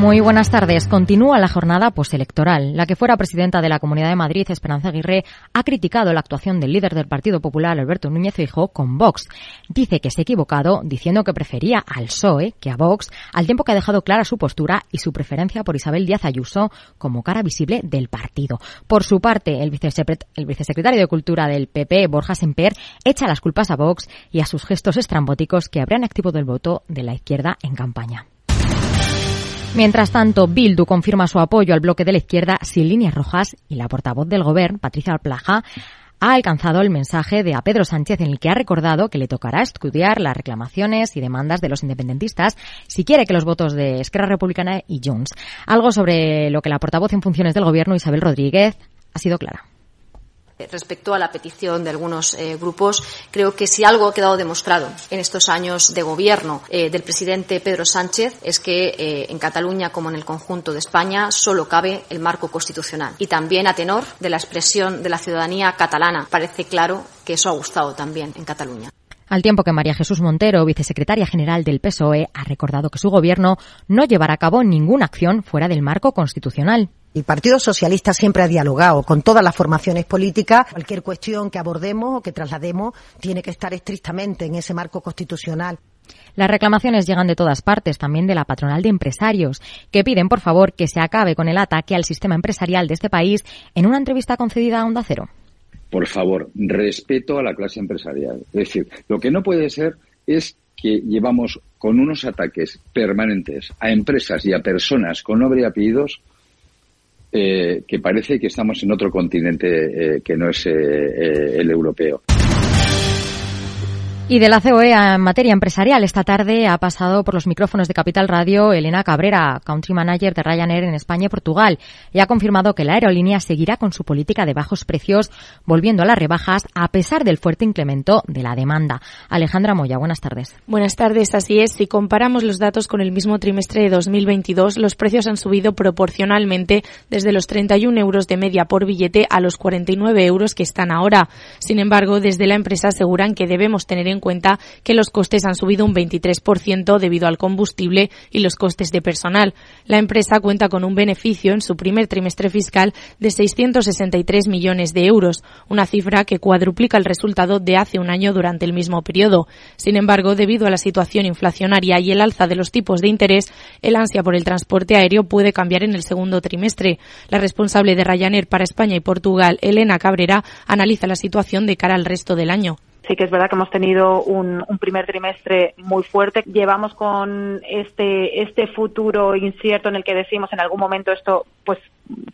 Muy buenas tardes. Continúa la jornada postelectoral. La que fuera presidenta de la Comunidad de Madrid, Esperanza Aguirre, ha criticado la actuación del líder del Partido Popular, Alberto Núñez Feijóo, con Vox. Dice que se ha equivocado diciendo que prefería al PSOE que a Vox, al tiempo que ha dejado clara su postura y su preferencia por Isabel Díaz Ayuso como cara visible del partido. Por su parte, el, vicesecretario de Cultura del PP, Borja Semper, echa las culpas a Vox y a sus gestos estrambóticos que habrían activado el voto de la izquierda en campaña. Mientras tanto, Bildu confirma su apoyo al bloque de la izquierda sin líneas rojas y la portavoz del gobierno, Patricia Plaja, ha alcanzado el mensaje de a Pedro Sánchez en el que ha recordado que le tocará estudiar las reclamaciones y demandas de los independentistas si quiere que los votos de Esquerra Republicana y Junts. Algo sobre lo que la portavoz en funciones del gobierno, Isabel Rodríguez, ha sido clara. Respecto a la petición de algunos eh, grupos, creo que si algo ha quedado demostrado en estos años de gobierno eh, del presidente Pedro Sánchez es que eh, en Cataluña, como en el conjunto de España, solo cabe el marco constitucional. Y también a tenor de la expresión de la ciudadanía catalana, parece claro que eso ha gustado también en Cataluña. Al tiempo que María Jesús Montero, vicesecretaria general del PSOE, ha recordado que su gobierno no llevará a cabo ninguna acción fuera del marco constitucional. El Partido Socialista siempre ha dialogado con todas las formaciones políticas. Cualquier cuestión que abordemos o que traslademos tiene que estar estrictamente en ese marco constitucional. Las reclamaciones llegan de todas partes, también de la patronal de empresarios, que piden, por favor, que se acabe con el ataque al sistema empresarial de este país en una entrevista concedida a Onda Cero. Por favor, respeto a la clase empresarial. Es decir, lo que no puede ser es que llevamos con unos ataques permanentes a empresas y a personas con nombre y apellidos eh, que parece que estamos en otro continente eh, que no es eh, el europeo. Y de la COE en materia empresarial, esta tarde ha pasado por los micrófonos de Capital Radio Elena Cabrera, Country Manager de Ryanair en España y Portugal, y ha confirmado que la aerolínea seguirá con su política de bajos precios, volviendo a las rebajas a pesar del fuerte incremento de la demanda. Alejandra Moya, buenas tardes. Buenas tardes, así es. Si comparamos los datos con el mismo trimestre de 2022, los precios han subido proporcionalmente desde los 31 euros de media por billete a los 49 euros que están ahora. Sin embargo, desde la empresa aseguran que debemos tener en cuenta que los costes han subido un 23% debido al combustible y los costes de personal. La empresa cuenta con un beneficio en su primer trimestre fiscal de 663 millones de euros, una cifra que cuadruplica el resultado de hace un año durante el mismo periodo. Sin embargo, debido a la situación inflacionaria y el alza de los tipos de interés, el ansia por el transporte aéreo puede cambiar en el segundo trimestre. La responsable de Ryanair para España y Portugal, Elena Cabrera, analiza la situación de cara al resto del año. Sí que es verdad que hemos tenido un, primer trimestre muy fuerte. Llevamos con este, este futuro incierto en el que decimos en algún momento esto pues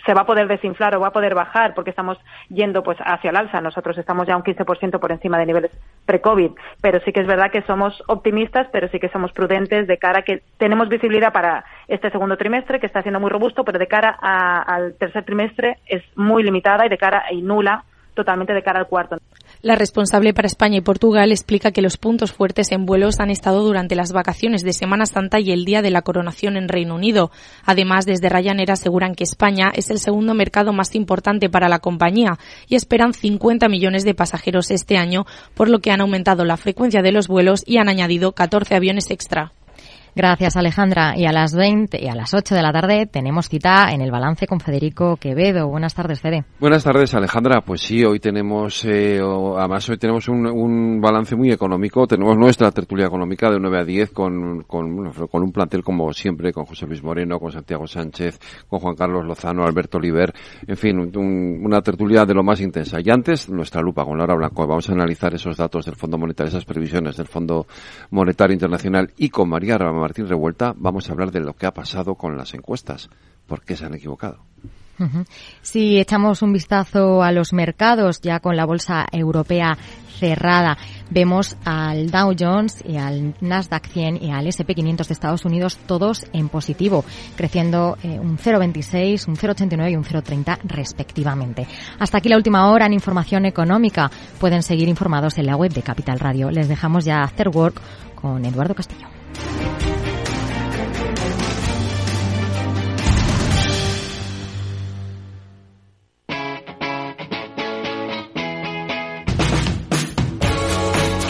se va a poder desinflar o va a poder bajar porque estamos yendo pues hacia el alza. Nosotros estamos ya un 15% por encima de niveles pre-COVID, pero sí que es verdad que somos optimistas, pero sí que somos prudentes de cara a que tenemos visibilidad para este segundo trimestre que está siendo muy robusto, pero de cara al tercer trimestre es muy limitada y de cara y nula totalmente de cara al cuarto. La responsable para España y Portugal explica que los puntos fuertes en vuelos han estado durante las vacaciones de Semana Santa y el día de la coronación en Reino Unido. Además, desde Ryanair aseguran que España es el segundo mercado más importante para la compañía y esperan 50 millones de pasajeros este año, por lo que han aumentado la frecuencia de los vuelos y han añadido 14 aviones extra. Gracias, Alejandra. Y a las 20 y a las 8 de la tarde tenemos cita en el balance con Federico Quevedo. Buenas tardes, Fede. Buenas tardes, Alejandra. Pues sí, hoy tenemos, eh, además hoy tenemos un, balance muy económico. Tenemos nuestra tertulia económica de 9 a 10 con, con, un plantel como siempre, con José Luis Moreno, con Santiago Sánchez, con Juan Carlos Lozano, Alberto Oliver. En fin, una tertulia de lo más intensa. Y antes, nuestra lupa con Laura Blanco. Vamos a analizar esos datos del Fondo Monetario, esas previsiones del Fondo Monetario Internacional y con María Rama Martín Revuelta, vamos a hablar de lo que ha pasado con las encuestas. ¿Por qué se han equivocado? Si echamos un vistazo a los mercados, ya con la bolsa europea cerrada, vemos al Dow Jones y al Nasdaq 100 y al S&P 500 de Estados Unidos todos en positivo, creciendo eh, un 0,26, un 0,89 y un 0,30 respectivamente. Hasta aquí la última hora en información económica. Pueden seguir informados en la web de Capital Radio. Les dejamos ya After Work con Eduardo Castillo.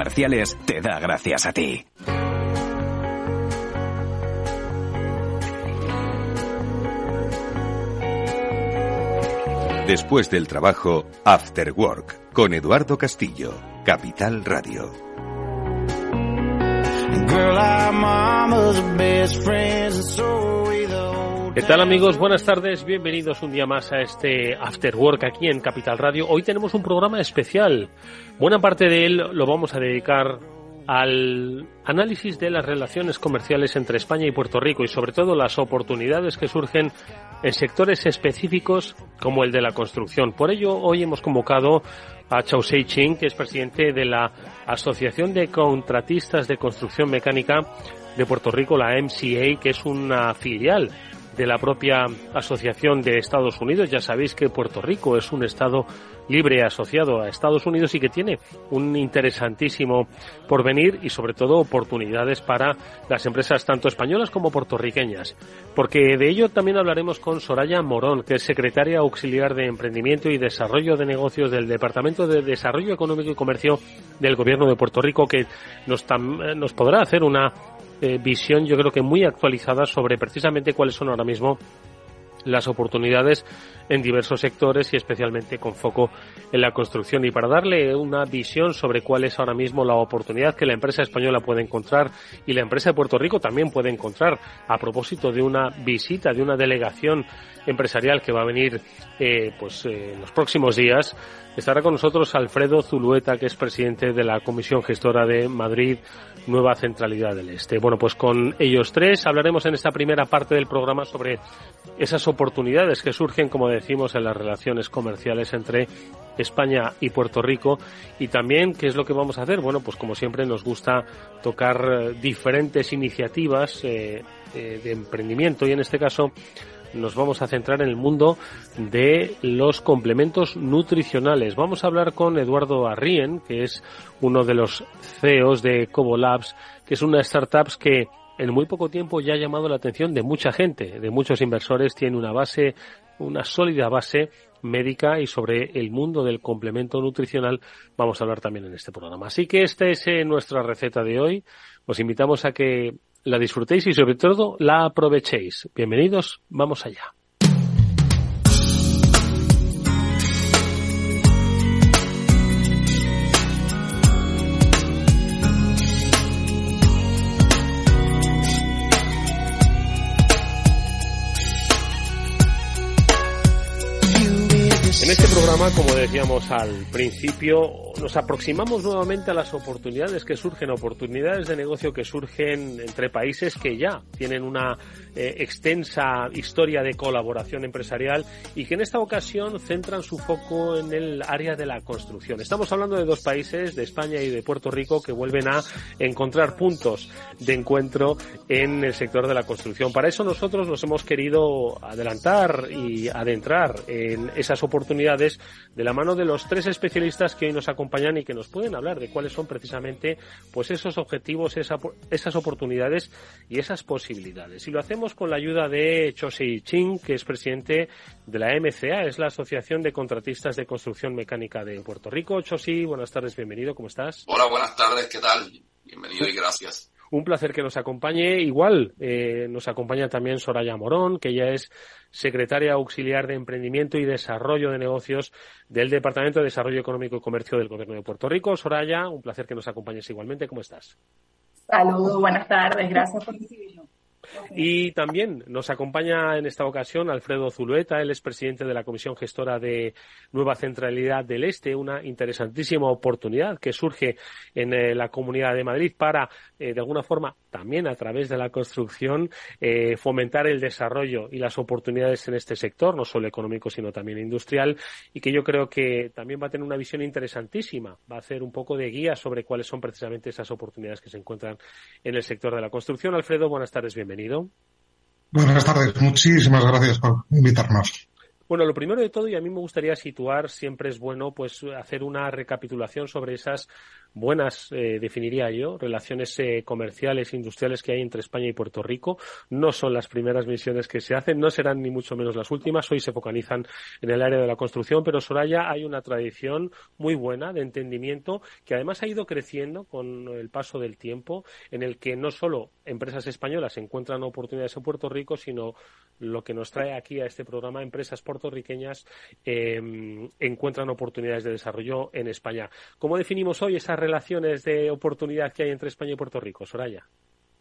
comerciales te da gracias a ti. Después del trabajo, After Work, con Eduardo Castillo, Capital Radio. ¿Qué tal amigos? Buenas tardes, bienvenidos un día más a este After Work aquí en Capital Radio. Hoy tenemos un programa especial. Buena parte de él lo vamos a dedicar al análisis de las relaciones comerciales entre España y Puerto Rico y sobre todo las oportunidades que surgen en sectores específicos como el de la construcción. Por ello, hoy hemos convocado a Chao Sei Ching, que es presidente de la Asociación de Contratistas de Construcción Mecánica de Puerto Rico, la MCA, que es una filial de la propia Asociación de Estados Unidos. Ya sabéis que Puerto Rico es un estado libre asociado a Estados Unidos y que tiene un interesantísimo porvenir y sobre todo oportunidades para las empresas tanto españolas como puertorriqueñas. Porque de ello también hablaremos con Soraya Morón, que es secretaria auxiliar de Emprendimiento y Desarrollo de Negocios del Departamento de Desarrollo Económico y Comercio del Gobierno de Puerto Rico, que nos, nos podrá hacer una eh, visión yo creo que muy actualizada sobre precisamente cuáles son ahora mismo las oportunidades en diversos sectores y especialmente con foco en la construcción. Y para darle una visión sobre cuál es ahora mismo la oportunidad que la empresa española puede encontrar y la empresa de Puerto Rico también puede encontrar a propósito de una visita de una delegación empresarial que va a venir eh, pues eh, en los próximos días, estará con nosotros Alfredo Zulueta, que es presidente de la Comisión Gestora de Madrid Nueva Centralidad del Este. Bueno, pues con ellos tres hablaremos en esta primera parte del programa sobre esas oportunidades que surgen, como decimos, en las relaciones comerciales entre España y Puerto Rico y también qué es lo que vamos a hacer. Bueno, pues como siempre nos gusta tocar eh, diferentes iniciativas eh, eh, de emprendimiento y en este caso nos vamos a centrar en el mundo de los complementos nutricionales. Vamos a hablar con Eduardo Arrien, que es uno de los CEOs de Cobo Labs, que es una startup que en muy poco tiempo ya ha llamado la atención de mucha gente, de muchos inversores, tiene una base, una sólida base médica y sobre el mundo del complemento nutricional vamos a hablar también en este programa. Así que esta es eh, nuestra receta de hoy. Os invitamos a que la disfrutéis y sobre todo la aprovechéis. Bienvenidos, vamos allá. Este programa, como decíamos al principio, nos aproximamos nuevamente a las oportunidades que surgen, oportunidades de negocio que surgen entre países que ya tienen una eh, extensa historia de colaboración empresarial y que en esta ocasión centran su foco en el área de la construcción. Estamos hablando de dos países, de España y de Puerto Rico, que vuelven a encontrar puntos de encuentro en el sector de la construcción. Para eso nosotros nos hemos querido adelantar y adentrar en esas oportunidades de la mano de los tres especialistas que hoy nos acompañan y que nos pueden hablar de cuáles son precisamente pues esos objetivos, esas oportunidades y esas posibilidades. Y lo hacemos con la ayuda de Chosei Ching, que es presidente de la MCA, es la Asociación de Contratistas de Construcción Mecánica de Puerto Rico. Chosi, buenas tardes, bienvenido, ¿cómo estás? Hola, buenas tardes, ¿qué tal? Bienvenido y gracias. Un placer que nos acompañe. Igual eh, nos acompaña también Soraya Morón, que ella es secretaria auxiliar de Emprendimiento y Desarrollo de Negocios del Departamento de Desarrollo Económico y Comercio del Gobierno de Puerto Rico. Soraya, un placer que nos acompañes igualmente. ¿Cómo estás? Saludos, buenas tardes, gracias por recibirnos. Y también nos acompaña en esta ocasión Alfredo Zulueta, él es presidente de la Comisión Gestora de Nueva Centralidad del Este, una interesantísima oportunidad que surge en eh, la Comunidad de Madrid para, eh, de alguna forma, también a través de la construcción, eh, fomentar el desarrollo y las oportunidades en este sector, no solo económico, sino también industrial, y que yo creo que también va a tener una visión interesantísima, va a hacer un poco de guía sobre cuáles son precisamente esas oportunidades que se encuentran en el sector de la construcción. Alfredo, buenas tardes, bienvenido. Buenas tardes, muchísimas gracias por invitarnos. Bueno, lo primero de todo, y a mí me gustaría situar, siempre es bueno pues hacer una recapitulación sobre esas buenas, eh, definiría yo, relaciones eh, comerciales industriales que hay entre España y Puerto Rico. No son las primeras misiones que se hacen, no serán ni mucho menos las últimas. Hoy se focalizan en el área de la construcción, pero Soraya hay una tradición muy buena de entendimiento que además ha ido creciendo con el paso del tiempo, en el que no solo empresas españolas encuentran oportunidades en Puerto Rico, sino lo que nos trae aquí a este programa, empresas puertorriqueñas em, encuentran oportunidades de desarrollo en España. ¿Cómo definimos hoy esas relaciones de oportunidad que hay entre España y Puerto Rico, Soraya?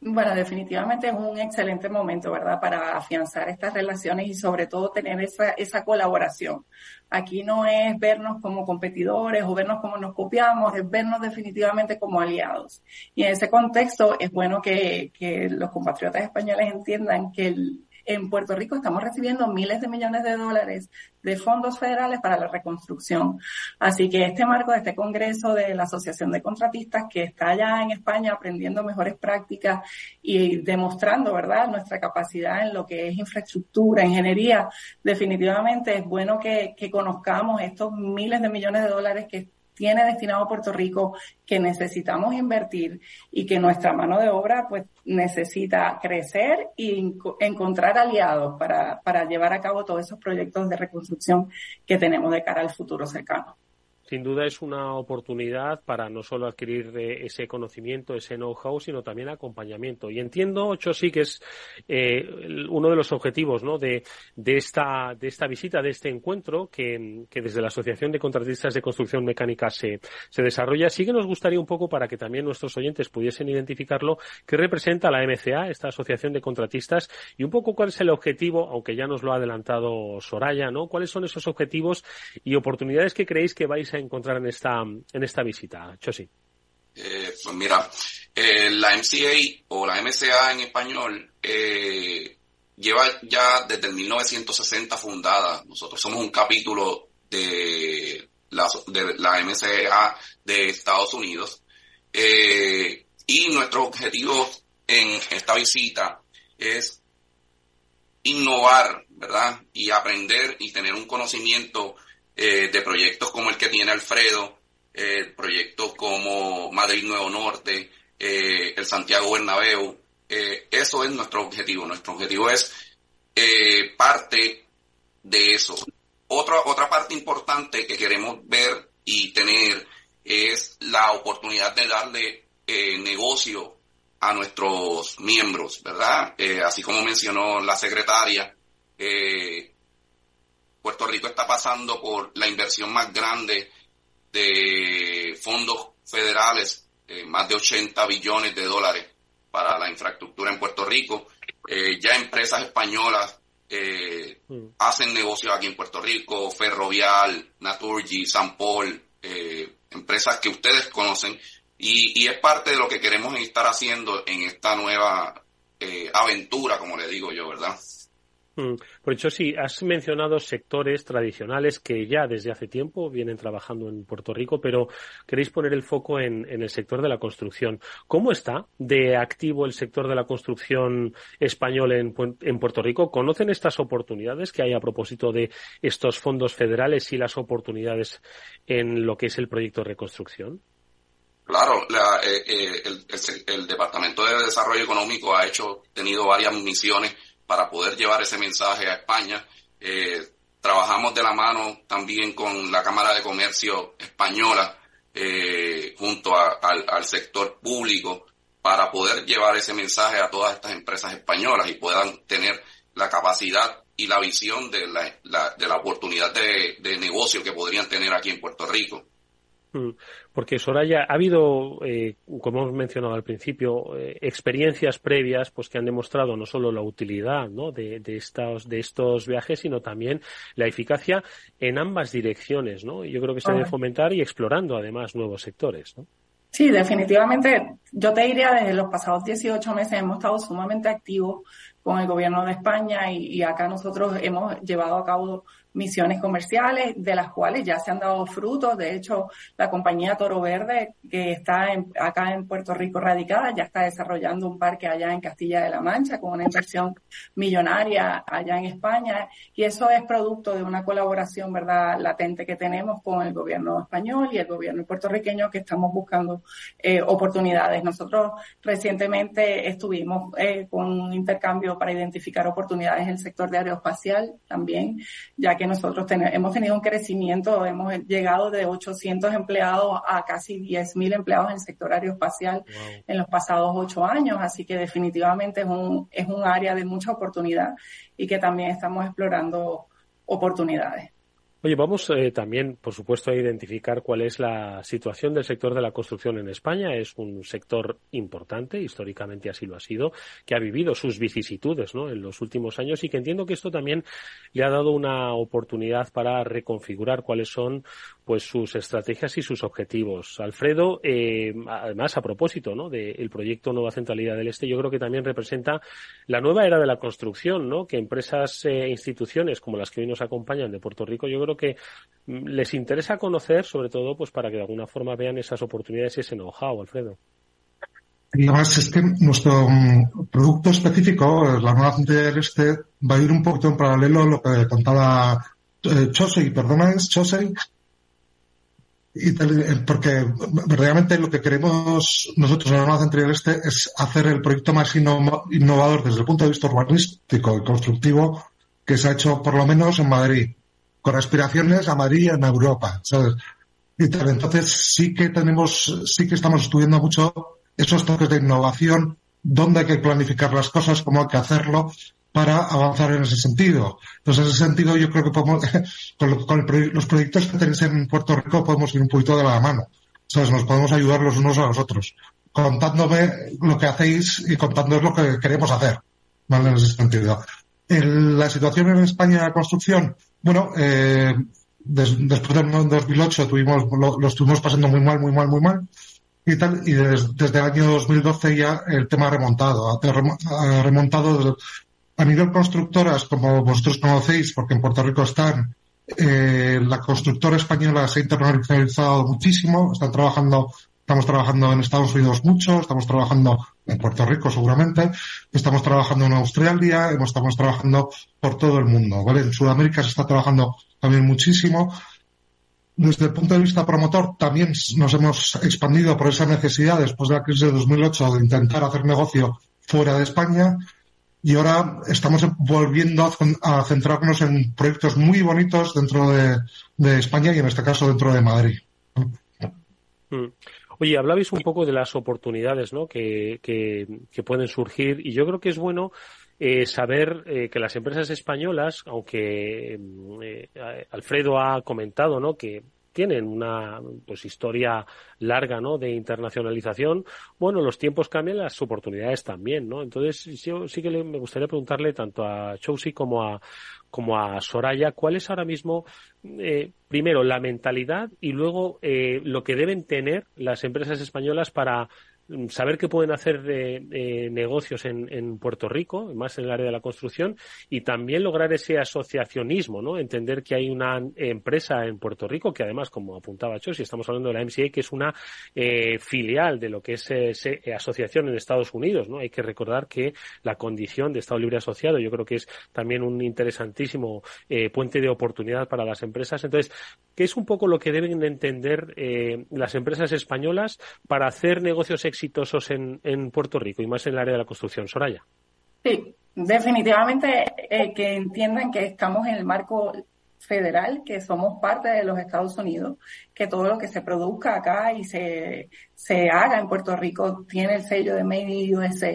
Bueno, definitivamente es un excelente momento, ¿verdad?, para afianzar estas relaciones y sobre todo tener esa, esa colaboración. Aquí no es vernos como competidores o vernos como nos copiamos, es vernos definitivamente como aliados. Y en ese contexto es bueno que, que los compatriotas españoles entiendan que el, en Puerto Rico estamos recibiendo miles de millones de dólares de fondos federales para la reconstrucción. Así que este marco de este Congreso de la Asociación de Contratistas que está allá en España aprendiendo mejores prácticas y demostrando, ¿verdad?, nuestra capacidad en lo que es infraestructura, ingeniería, definitivamente es bueno que, que conozcamos estos miles de millones de dólares que tiene destinado Puerto Rico que necesitamos invertir y que nuestra mano de obra pues necesita crecer y encontrar aliados para, para llevar a cabo todos esos proyectos de reconstrucción que tenemos de cara al futuro cercano sin duda es una oportunidad para no solo adquirir eh, ese conocimiento, ese know-how, sino también acompañamiento. Y entiendo, sí que es eh, uno de los objetivos ¿no? de, de, esta, de esta visita, de este encuentro, que, que, desde la Asociación de Contratistas de Construcción Mecánica se, se desarrolla. Sí que nos gustaría un poco, para que también nuestros oyentes pudiesen identificarlo, qué representa la MCA, esta Asociación de Contratistas, y un poco cuál es el objetivo, aunque ya nos lo ha adelantado Soraya, ¿no? ¿Cuáles son esos objetivos y oportunidades que creéis que vais a encontrar en esta, en esta visita, Chosi? Eh, pues mira, eh, la MCA o la MCA en español eh, lleva ya desde el 1960 fundada. Nosotros somos un capítulo de la, de la MCA de Estados Unidos. y nuestro objetivo en esta visita es innovar, ¿verdad? Y aprender y tener un conocimiento eh, de proyectos como el que tiene Alfredo, eh, proyectos como Madrid Nuevo Norte, eh, el Santiago Bernabéu. eso es nuestro objetivo. Nuestro objetivo es parte de eso. Otra, otra parte importante que queremos ver y tener es la oportunidad de darle negocio a nuestros miembros, ¿verdad? así como mencionó la secretaria, eh, Puerto Rico está pasando por la inversión más grande de fondos federales, eh, más de 80 billones de dólares para la infraestructura en Puerto Rico. Eh, ya empresas españolas eh, hacen negocios aquí en Puerto Rico, Ferrovial, Naturgy, San Paul, empresas que ustedes conocen y, es parte de lo que queremos estar haciendo en esta nueva eh, aventura, como le digo yo, ¿verdad? Mm. Por hecho, sí, has mencionado sectores tradicionales que ya desde hace tiempo vienen trabajando en Puerto Rico, pero queréis poner el foco en, el sector de la construcción. ¿Cómo está de activo el sector de la construcción español en, en Puerto Rico? ¿Conocen estas oportunidades que hay a propósito de estos fondos federales y las oportunidades en lo que es el proyecto de reconstrucción? Claro, eh, eh, el, Departamento de Desarrollo Económico ha hecho, tenido varias misiones para poder llevar ese mensaje a España. Eh, trabajamos de la mano también con la Cámara de Comercio Española junto al, sector público para poder llevar ese mensaje a todas estas empresas españolas y puedan tener la capacidad y la visión de la, de la oportunidad de, de negocio que podrían tener aquí en Puerto Rico. Mm. Porque Soraya, ha habido, eh, como hemos mencionado al principio, eh, experiencias previas pues que han demostrado no solo la utilidad ¿no? de, estos, de estos viajes, sino también la eficacia en ambas direcciones. ¿no? Y yo creo que se debe fomentar y explorando además nuevos sectores. ¿no? Sí, definitivamente. Yo te diría, desde los pasados 18 meses hemos estado sumamente activos con el gobierno de España y, y acá nosotros hemos llevado a cabo misiones comerciales, de las cuales ya se han dado frutos. De hecho, la compañía Toro Verde, que está acá en Puerto Rico radicada, ya está desarrollando un parque allá en Castilla de la Mancha con una inversión millonaria allá en España. Y eso es producto de una colaboración, ¿verdad?, latente que tenemos con el gobierno español y el gobierno puertorriqueño que estamos buscando eh, oportunidades. Nosotros recientemente estuvimos eh, con un intercambio para identificar oportunidades en el sector de aeroespacial también, ya que nosotros hemos tenido un crecimiento, hemos llegado de 800 empleados a casi 10.000 empleados en el sector aeroespacial en los pasados ocho años, así que definitivamente es un, es un área de mucha oportunidad y que también estamos explorando oportunidades. Oye, vamos eh, también, por supuesto, a identificar cuál es la situación del sector de la construcción en España. Es un sector importante, históricamente así lo ha sido, que ha vivido sus vicisitudes ¿no? en los últimos años y que entiendo que esto también le ha dado una oportunidad para reconfigurar cuáles son pues sus estrategias y sus objetivos. Alfredo, eh, además, a propósito ¿no? del proyecto Nueva Centralidad del Este, yo creo que también representa la nueva era de la construcción, ¿no? que empresas e instituciones como las que hoy nos acompañan de Puerto Rico, yo creo que mm, les interesa conocer, sobre todo, pues para que de alguna forma vean esas oportunidades y ese know-how, Alfredo. Además, es que nuestro mm, producto específico, la nueva centralidad del este, va a ir un poquito en paralelo a lo que contaba eh, Chosey, perdona, es Chosey, y eh, porque realmente lo que queremos nosotros en la nueva centralidad del este es hacer el proyecto más innovador desde el punto de vista urbanístico y constructivo que se ha hecho por lo menos en Madrid con aspiraciones a Madrid en Europa. Y entonces sí que tenemos, sí que estamos estudiando mucho esos toques de innovación, dónde hay que planificar las cosas, cómo hay que hacerlo para avanzar en ese sentido. Entonces, en ese sentido, yo creo que podemos, con, los proyectos que tenéis en Puerto Rico, podemos ir un poquito de la mano. ¿Sabes? Nos podemos ayudar los unos a los otros, contándome lo que hacéis y contándoos lo que queremos hacer. ¿Vale? En ese sentido. la situación en España de la construcción, bueno, eh, después del 2008 tuvimos, lo, estuvimos pasando muy mal, muy mal, muy mal. Y tal, y desde el año 2012 ya el tema ha remontado. Ha, remontado a nivel constructoras, como vosotros conocéis, porque en Puerto Rico están, eh, la constructora española se ha internacionalizado muchísimo, están trabajando Estamos trabajando en Estados Unidos mucho, estamos trabajando en Puerto Rico seguramente, estamos trabajando en Australia, estamos trabajando por todo el mundo, ¿vale? En Sudamérica se está trabajando también muchísimo. Desde el punto de vista promotor también nos hemos expandido por esa necesidad después de la crisis de 2008 de intentar hacer negocio fuera de España y ahora estamos volviendo a centrarnos en proyectos muy bonitos dentro de, España y en este caso dentro de Madrid. Mm. Oye, hablabais un poco de las oportunidades ¿no? que, que, pueden surgir y yo creo que es bueno eh, saber eh, que las empresas españolas, aunque mm, eh, Alfredo ha comentado ¿no? que, tienen una pues historia larga, ¿no? De internacionalización. Bueno, los tiempos cambian, las oportunidades también, ¿no? Entonces, yo sí que me gustaría preguntarle tanto a Chousi como a como a Soraya, ¿cuál es ahora mismo, eh, primero, la mentalidad y luego eh, lo que deben tener las empresas españolas para saber que pueden hacer eh, negocios en, en, Puerto Rico, más en el área de la construcción, y también lograr ese asociacionismo, ¿no? Entender que hay una empresa en Puerto Rico que además, como apuntaba Chos, y estamos hablando de la MCA, que es una eh, filial de lo que es eh, asociación en Estados Unidos, ¿no? Hay que recordar que la condición de Estado Libre Asociado yo creo que es también un interesantísimo eh, puente de oportunidad para las empresas. Entonces, ¿qué es un poco lo que deben entender eh, las empresas españolas para hacer negocios en, en Puerto Rico y más en el área de la construcción. Soraya. Sí, definitivamente eh, que entiendan que estamos en el marco federal, que somos parte de los Estados Unidos, que todo lo que se produzca acá y se, se haga en Puerto Rico tiene el sello de Made in USA.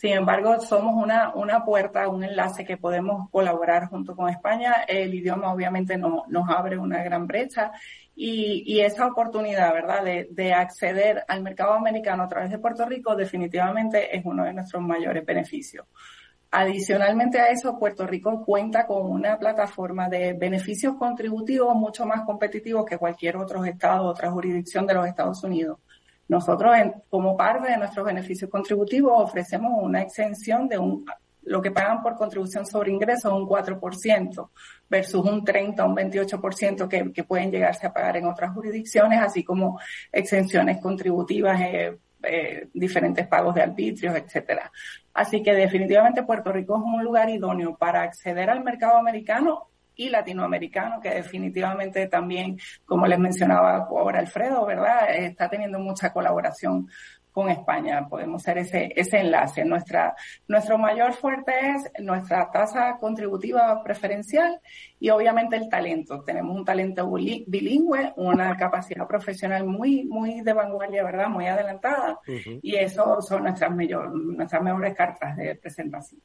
Sin embargo, somos una, una puerta, un enlace que podemos colaborar junto con España. El idioma obviamente no, nos abre una gran brecha y, esa oportunidad, ¿verdad?, de, de, acceder al mercado americano a través de Puerto Rico definitivamente es uno de nuestros mayores beneficios. Adicionalmente a eso, Puerto Rico cuenta con una plataforma de beneficios contributivos mucho más competitivos que cualquier otro estado, otra jurisdicción de los Estados Unidos. Nosotros, como parte de nuestros beneficios contributivos, ofrecemos una exención de un lo que pagan por contribución sobre ingresos un 4% versus un 30 o un 28% que, que pueden llegarse a pagar en otras jurisdicciones, así como exenciones contributivas, eh, eh, diferentes pagos de arbitrios, etcétera. Así que definitivamente Puerto Rico es un lugar idóneo para acceder al mercado americano y latinoamericano, que definitivamente también, como les mencionaba ahora Alfredo, ¿verdad? Está teniendo mucha colaboración con España. Podemos ser ese, ese enlace. Nuestra, nuestro mayor fuerte es nuestra tasa contributiva preferencial y obviamente el talento. Tenemos un talento bilingüe, una capacidad profesional muy, muy de vanguardia, ¿verdad? Muy adelantada. Y eso son nuestras, mayor, nuestras mejores cartas de presentación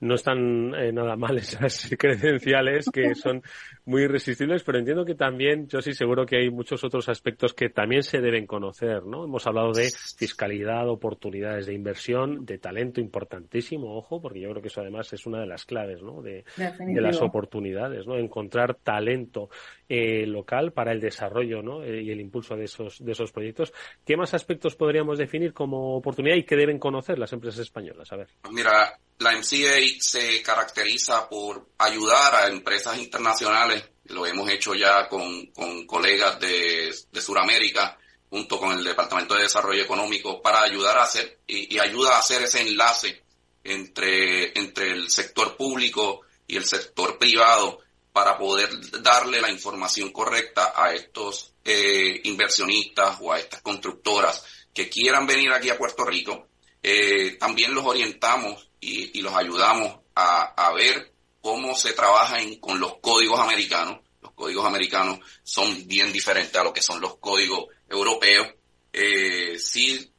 no están eh, nada mal esas credenciales que son muy irresistibles, pero entiendo que también, yo sí seguro que hay muchos otros aspectos que también se deben conocer, ¿no? Hemos hablado de fiscalidad, oportunidades de inversión, de talento importantísimo, ojo, porque yo creo que eso además es una de las claves, ¿no? De, de las oportunidades, ¿no? Encontrar talento eh, local para el desarrollo, ¿no? Eh, y el impulso de esos, de esos proyectos. ¿Qué más aspectos podríamos definir como oportunidad y que deben conocer las empresas españolas? A ver. Mira, la MCA se caracteriza por ayudar a empresas internacionales, lo hemos hecho ya con, con colegas de, de Sudamérica, junto con el Departamento de Desarrollo Económico, para ayudar a hacer, y, y, ayuda a hacer ese enlace entre, entre el sector público y el sector privado para poder darle la información correcta a estos eh, inversionistas o a estas constructoras que quieran venir aquí a Puerto Rico. Eh, también los orientamos y, los ayudamos a, ver cómo se trabaja con los códigos americanos. Los códigos americanos son bien diferentes a lo que son los códigos europeos. Eh, sí,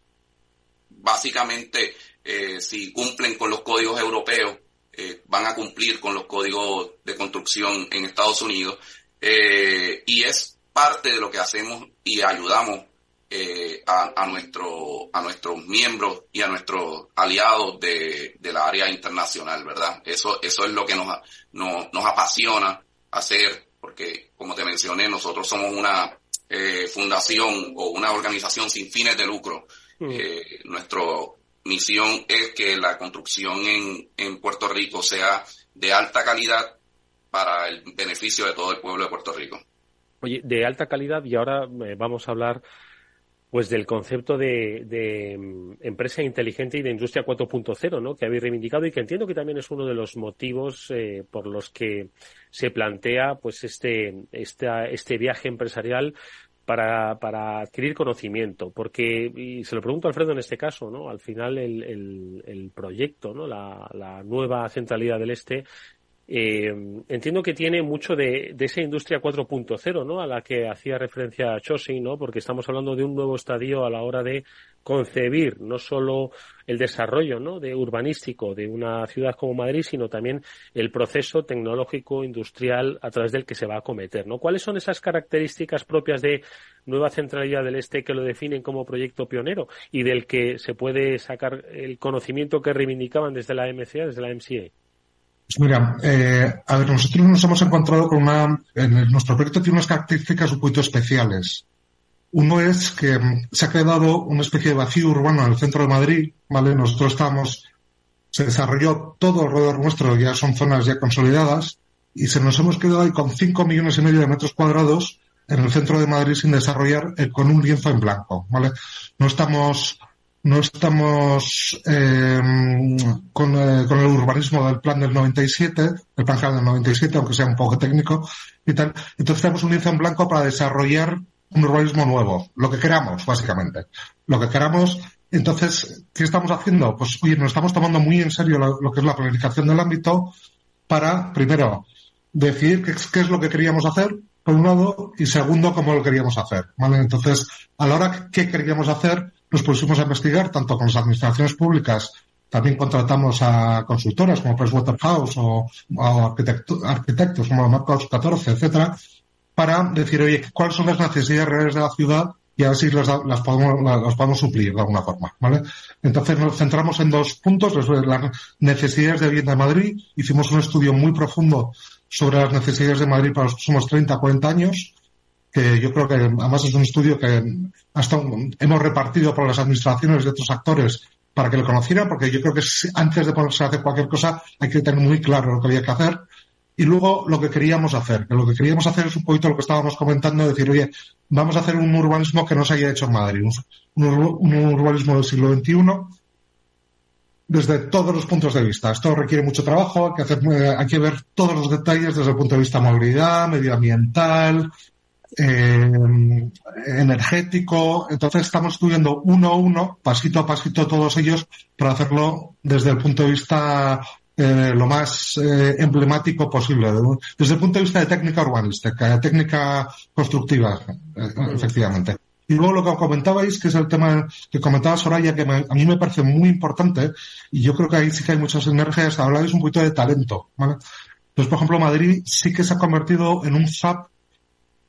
básicamente, eh, si cumplen con los códigos europeos, eh, van a cumplir con los códigos de construcción en Estados Unidos. Eh, y es parte de lo que hacemos y ayudamos eh, a, a, nuestro, a nuestros miembros y a nuestros aliados de, de, la área internacional, ¿verdad? Eso, eso es lo que nos, nos, nos apasiona hacer, porque como te mencioné, nosotros somos una eh, fundación o una organización sin fines de lucro. Mm. Eh, nuestra misión es que la construcción en, en Puerto Rico sea de alta calidad para el beneficio de todo el pueblo de Puerto Rico. Oye, de alta calidad y ahora eh, vamos a hablar pues del concepto de, de, mm, empresa inteligente y de industria 4.0, ¿no? Que habéis reivindicado y que entiendo que también es uno de los motivos eh, por los que se plantea, pues este, esta, este viaje empresarial para, para adquirir conocimiento, porque, y se lo pregunto a Alfredo en este caso, ¿no? Al final el, el, proyecto, ¿no? La nueva centralidad del Este eh, entiendo que tiene mucho de, esa industria 4.0, ¿no? A la que hacía referencia Chossi, ¿no? Porque estamos hablando de un nuevo estadio a la hora de concebir no solo el desarrollo ¿no? de urbanístico de una ciudad como Madrid, sino también el proceso tecnológico industrial a través del que se va a acometer. ¿no? ¿Cuáles son esas características propias de Nueva Centralidad del Este que lo definen como proyecto pionero y del que se puede sacar el conocimiento que reivindicaban desde la MCA, desde la MCA? Pues mira, eh, a ver, nosotros nos hemos encontrado con una, en nuestro proyecto tiene unas características un poquito especiales. Uno es que mm, se ha quedado una especie de vacío urbano en el centro de Madrid, ¿vale? Nosotros estamos, se desarrolló todo alrededor nuestro, ya son zonas ya consolidadas, y se nos hemos quedado ahí con 5 millones y medio de metros cuadrados en el centro de Madrid sin desarrollar eh, con un lienzo en blanco, ¿vale? No estamos, no estamos eh, con, con, el urbanismo del plan del 97, el plan del 97, aunque sea un poco técnico y tal. Entonces tenemos un lienzo en blanco para desarrollar un urbanismo nuevo, lo que queramos, básicamente. Lo que queramos. Entonces, ¿qué estamos haciendo? Pues, oye, nos estamos tomando muy en serio lo, que es la planificación del ámbito para, primero, decidir qué, qué, es lo que queríamos hacer, por un lado, y segundo, cómo lo queríamos hacer. ¿vale? Entonces, a la hora que queríamos hacer, nos pusimos a investigar tanto con las administraciones públicas, también contratamos a consultoras como Pricewaterhouse o, o arquitectos como Marcos 14, etcétera, para decir, oye, ¿cuáles son las necesidades reales de la ciudad? y a ver si las, las, podemos, las, podemos suplir de alguna forma, ¿vale? Entonces nos centramos en dos puntos, las necesidades de vivienda de Madrid. Hicimos un estudio muy profundo sobre las necesidades de Madrid para los próximos 30, 40 años, que yo creo que además es un estudio que hasta hemos repartido por las administraciones y otros actores para que lo conocieran, porque yo creo que antes de ponerse a hacer cualquier cosa hay que tener muy claro lo que había que hacer y luego lo que queríamos hacer, que lo que queríamos hacer es un poquito lo que estábamos comentando, decir, oye, vamos a hacer un urbanismo que no se haya hecho en Madrid, un, urbanismo del siglo XXI, desde todos los puntos de vista. Esto requiere mucho trabajo, hay que, hacer, eh, hay que ver todos los detalles desde el punto de vista movilidad, medioambiental, eh, energético. Entonces estamos estudiando uno a uno, pasito a pasito todos ellos, para hacerlo desde el punto de vista eh, lo más eh, emblemático posible, desde el punto de vista de técnica urbanística, técnica constructiva, eh, efectivamente. Y luego lo que comentabais, que es el tema que comentaba Soraya, que a mí me parece muy importante, y yo creo que ahí sí que hay muchas energías, habláis un poquito de talento, ¿vale? Entonces, por ejemplo, Madrid sí que se ha convertido en un hub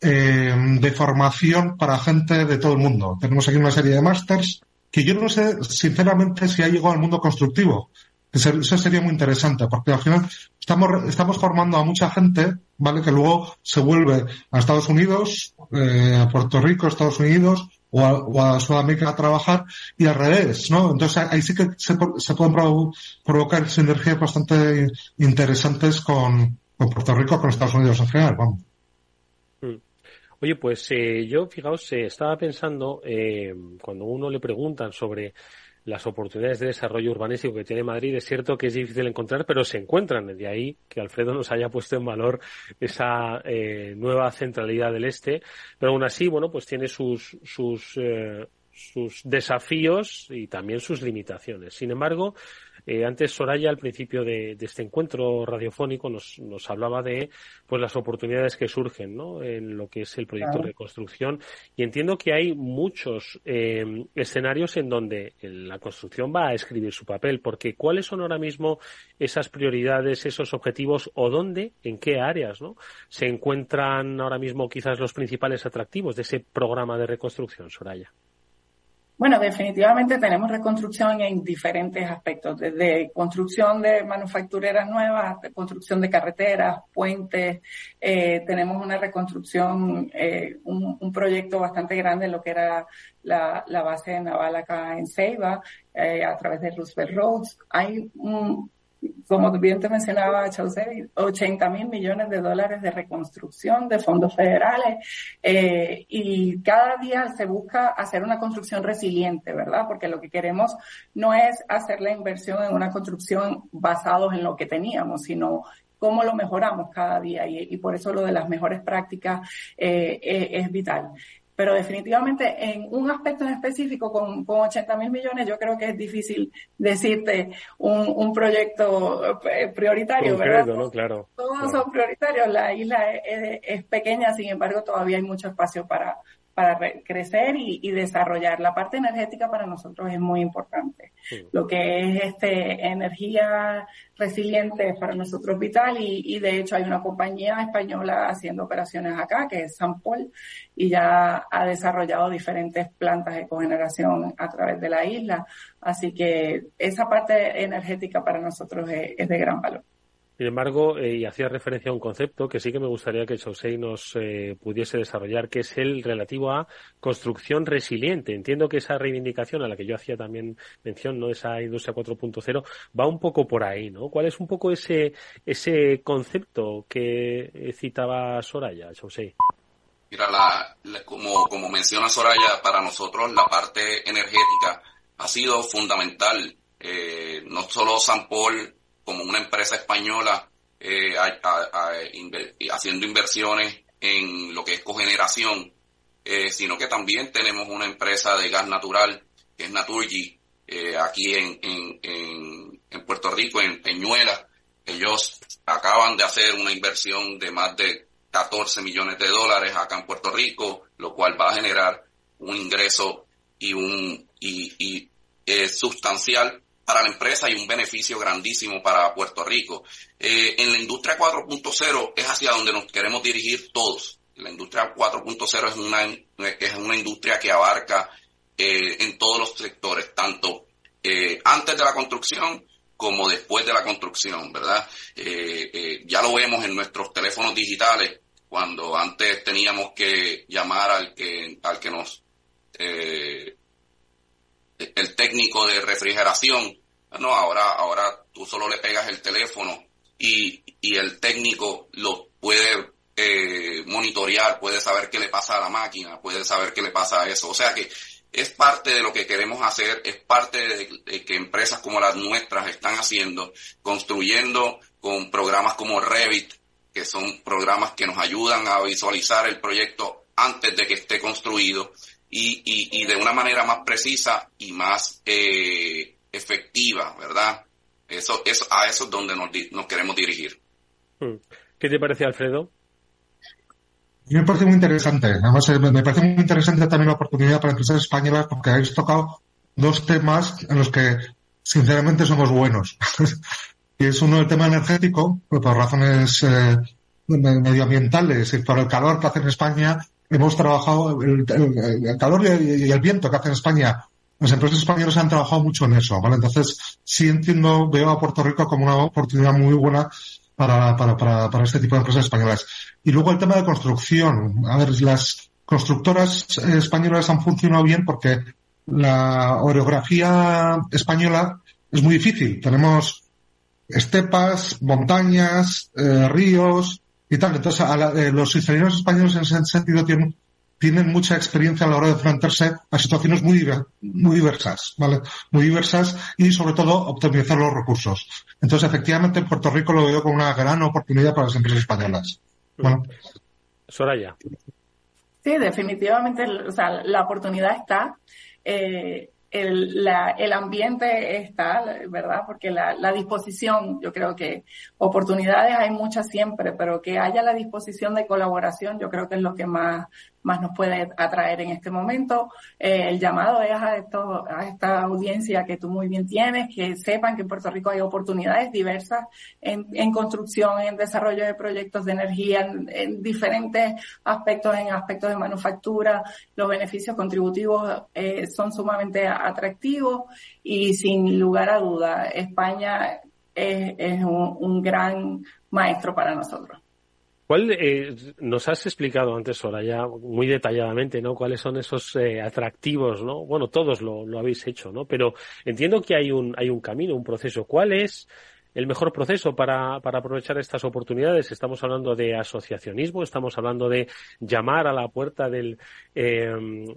de formación para gente de todo el mundo. Tenemos aquí una serie de másters que yo no sé, sinceramente, si ha llegado al mundo constructivo. Eso sería muy interesante, porque al final estamos, estamos formando a mucha gente, ¿vale? Que luego se vuelve a Estados Unidos, eh, a Puerto Rico, Estados Unidos, o a, Sudamérica a trabajar, y al revés, ¿no? Entonces ahí sí que se, pueden provocar sinergias bastante interesantes con, con Puerto Rico, con Estados Unidos en general, vamos. Oye, pues eh, yo, fijaos, eh, estaba pensando, eh, cuando uno le preguntan sobre las oportunidades de desarrollo urbanístico que tiene Madrid es cierto que es difícil encontrar, pero se encuentran. De ahí que Alfredo nos haya puesto en valor esa eh, nueva centralidad del este. Pero aún así, bueno, pues tiene sus, sus, eh, sus desafíos y también sus limitaciones. Sin embargo, eh, antes Soraya, al principio de, este encuentro radiofónico, nos, nos, hablaba de pues las oportunidades que surgen ¿no? en lo que es el proyecto de construcción. Y entiendo que hay muchos eh, escenarios en donde la construcción va a escribir su papel, porque ¿cuáles son ahora mismo esas prioridades, esos objetivos o dónde, en qué áreas ¿no? se encuentran ahora mismo quizás los principales atractivos de ese programa de reconstrucción, Soraya? Bueno, definitivamente tenemos reconstrucción en diferentes aspectos, desde construcción de manufactureras nuevas, construcción de carreteras, puentes, eh, tenemos una reconstrucción, eh, un, un, proyecto bastante grande en lo que era la, la base naval acá en Ceiba, eh, a través de Roosevelt Roads. Hay un, como bien te mencionaba Chaucer, 80 mil millones de dólares de reconstrucción de fondos federales eh, y cada día se busca hacer una construcción resiliente, ¿verdad? Porque lo que queremos no es hacer la inversión en una construcción basados en lo que teníamos, sino cómo lo mejoramos cada día y, por eso lo de las mejores prácticas eh, eh es vital pero definitivamente en un aspecto en específico con, con 80 mil millones yo creo que es difícil decirte un, un proyecto eh, prioritario, ¿verdad? ¿no? Claro, Todos son prioritarios, la isla es, es, pequeña, sin embargo todavía hay mucho espacio para, para crecer y, desarrollar. La parte energética para nosotros es muy importante. Lo que es este energía resiliente para nosotros vital y, de hecho hay una compañía española haciendo operaciones acá que es Sampol y ya ha desarrollado diferentes plantas de cogeneración a través de la isla. Así que esa parte energética para nosotros es de gran valor. Sin embargo, eh, y hacía referencia a un concepto que sí que me gustaría que José nos eh, pudiese desarrollar, que es el relativo a construcción resiliente. Entiendo que esa reivindicación a la que yo hacía también mención, ¿no? Esa industria 4.0 va un poco por ahí, ¿no? ¿Cuál es un poco ese, ese concepto que eh, citaba Soraya, José? Mira, la, como, como menciona Soraya, para nosotros la parte energética ha sido fundamental. no solo San Paul como una empresa española eh, haciendo inversiones en lo que es cogeneración, eh, sino que también tenemos una empresa de gas natural, que es Naturgy, eh, aquí en, en, en, Puerto Rico, en Peñuela. Ellos acaban de hacer una inversión de más de 14 millones de dólares acá en Puerto Rico, lo cual va a generar un ingreso y un y, y eh, sustancial para la empresa y un beneficio grandísimo para Puerto Rico. Eh, en la industria 4.0 es hacia donde nos queremos dirigir todos. La industria 4.0 es una, es una industria que abarca eh, en todos los sectores, tanto eh, antes de la construcción como después de la construcción, ¿verdad? ya lo vemos en nuestros teléfonos digitales, cuando antes teníamos que llamar al que, al que nos el técnico de refrigeración. No, ahora, ahora tú solo le pegas el teléfono y, y el técnico lo puede eh, monitorear, puede saber qué le pasa a la máquina, puede saber qué le pasa a eso. O sea que es parte de lo que queremos hacer, es parte de, que empresas como las nuestras están haciendo, construyendo con programas como Revit, que son programas que nos ayudan a visualizar el proyecto antes de que esté construido y, y, y de una manera más precisa y más eh, efectiva, ¿verdad? Eso, eso, a eso es donde nos, nos queremos dirigir. Hmm. ¿Qué te parece, Alfredo? me parece muy interesante. Además, eh, me parece muy interesante también la oportunidad para empresas españolas porque habéis tocado dos temas en los que, sinceramente, somos buenos. y es uno el tema energético, por razones eh, medioambientales y por el calor que hace en España hemos trabajado, el, calor y, el viento que hace en España, las empresas españolas han trabajado mucho en eso, ¿vale? Entonces, sí entiendo, veo a Puerto Rico como una oportunidad muy buena para, para, para, para este tipo de empresas españolas. Y luego el tema de construcción. A ver, las constructoras españolas han funcionado bien porque la orografía española es muy difícil. Tenemos estepas, montañas, eh, ríos, y tal. Entonces, eh, los ingenieros españoles en ese sentido tienen, tienen mucha experiencia a la hora de enfrentarse a situaciones muy, muy diversas, ¿vale? Muy diversas y sobre todo optimizar los recursos. Entonces, efectivamente, en Puerto Rico lo veo como una gran oportunidad para las empresas españolas. Bueno. Soraya. Sí, definitivamente, o sea, la oportunidad está. Eh, el, la, el ambiente está, ¿verdad? Porque la, la, disposición, yo creo que oportunidades hay muchas siempre, pero que haya la disposición de colaboración, yo creo que es lo que más, más nos puede atraer en este momento. Eh, el llamado es a, esto, a esta audiencia que tú muy bien tienes, que sepan que en Puerto Rico hay oportunidades diversas en, construcción, en desarrollo de proyectos de energía, en, diferentes aspectos, en aspectos de manufactura. Los beneficios contributivos eh, son sumamente atractivos y sin lugar a duda, España es, es un gran maestro para nosotros. ¿Cuál eh, nos has explicado antes, ya muy detalladamente, ¿no? Cuáles son esos eh, atractivos, ¿no? Bueno, todos lo, lo, habéis hecho, ¿no? Pero entiendo que hay un hay un camino, un proceso. ¿Cuál es el mejor proceso para, para aprovechar estas oportunidades? Estamos hablando de asociacionismo, estamos hablando de llamar a la puerta del eh,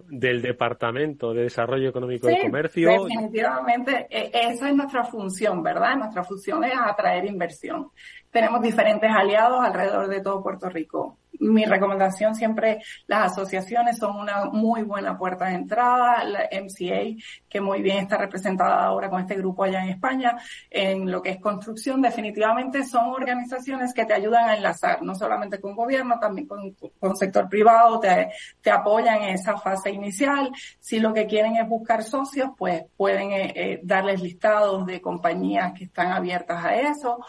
del Departamento de Desarrollo Económico y Comercio. Definitivamente, e, esa es nuestra función, ¿verdad? Nuestra función es atraer inversión tenemos diferentes aliados alrededor de todo Puerto Rico. Mi recomendación siempre, las asociaciones son una muy buena puerta de entrada, la MCA, que muy bien está representada ahora con este grupo allá en España, en lo que es construcción, definitivamente son organizaciones que te ayudan a enlazar, no solamente con gobierno, también con, sector privado, te, te apoyan en esa fase inicial. Si lo que quieren es buscar socios, pues pueden eh, eh, darles listados de compañías que están abiertas a eso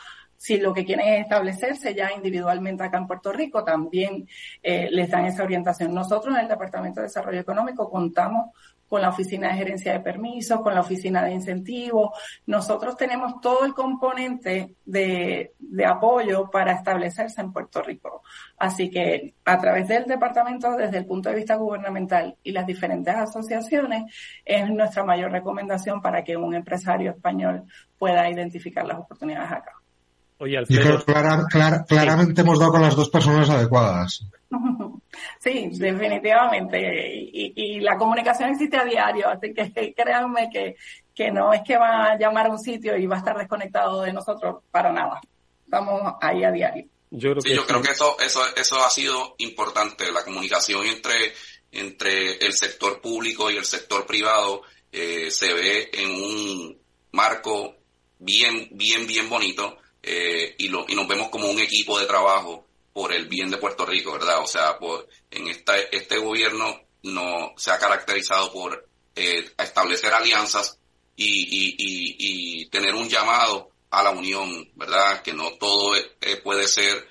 si lo que quieren es establecerse ya individualmente acá en Puerto Rico, también eh, les dan esa orientación. Nosotros en el Departamento de Desarrollo Económico contamos con la oficina de gerencia de permisos, con la oficina de incentivos. Nosotros tenemos todo el componente de, de, apoyo para establecerse en Puerto Rico. Así que a través del departamento, desde el punto de vista gubernamental y las diferentes asociaciones, es nuestra mayor recomendación para que un empresario español pueda identificar las oportunidades acá. Oye, Alfredo. claramente hemos dado con las dos personas adecuadas. Sí, definitivamente. Y, la comunicación existe a diario, así que créanme que, que no es que va a llamar a un sitio y va a estar desconectado de nosotros para nada. Estamos ahí a diario. Yo creo que, yo creo que eso, eso, eso ha sido importante, la comunicación entre, entre el sector público y el sector privado eh, se ve en un marco bien, bien, bien bonito eh, y, lo, y nos vemos como un equipo de trabajo por el bien de Puerto Rico, ¿verdad? O sea, en esta, este gobierno no se ha caracterizado por eh, establecer alianzas y, y, y, y, tener un llamado a la unión, ¿verdad? Que no todo eh, puede ser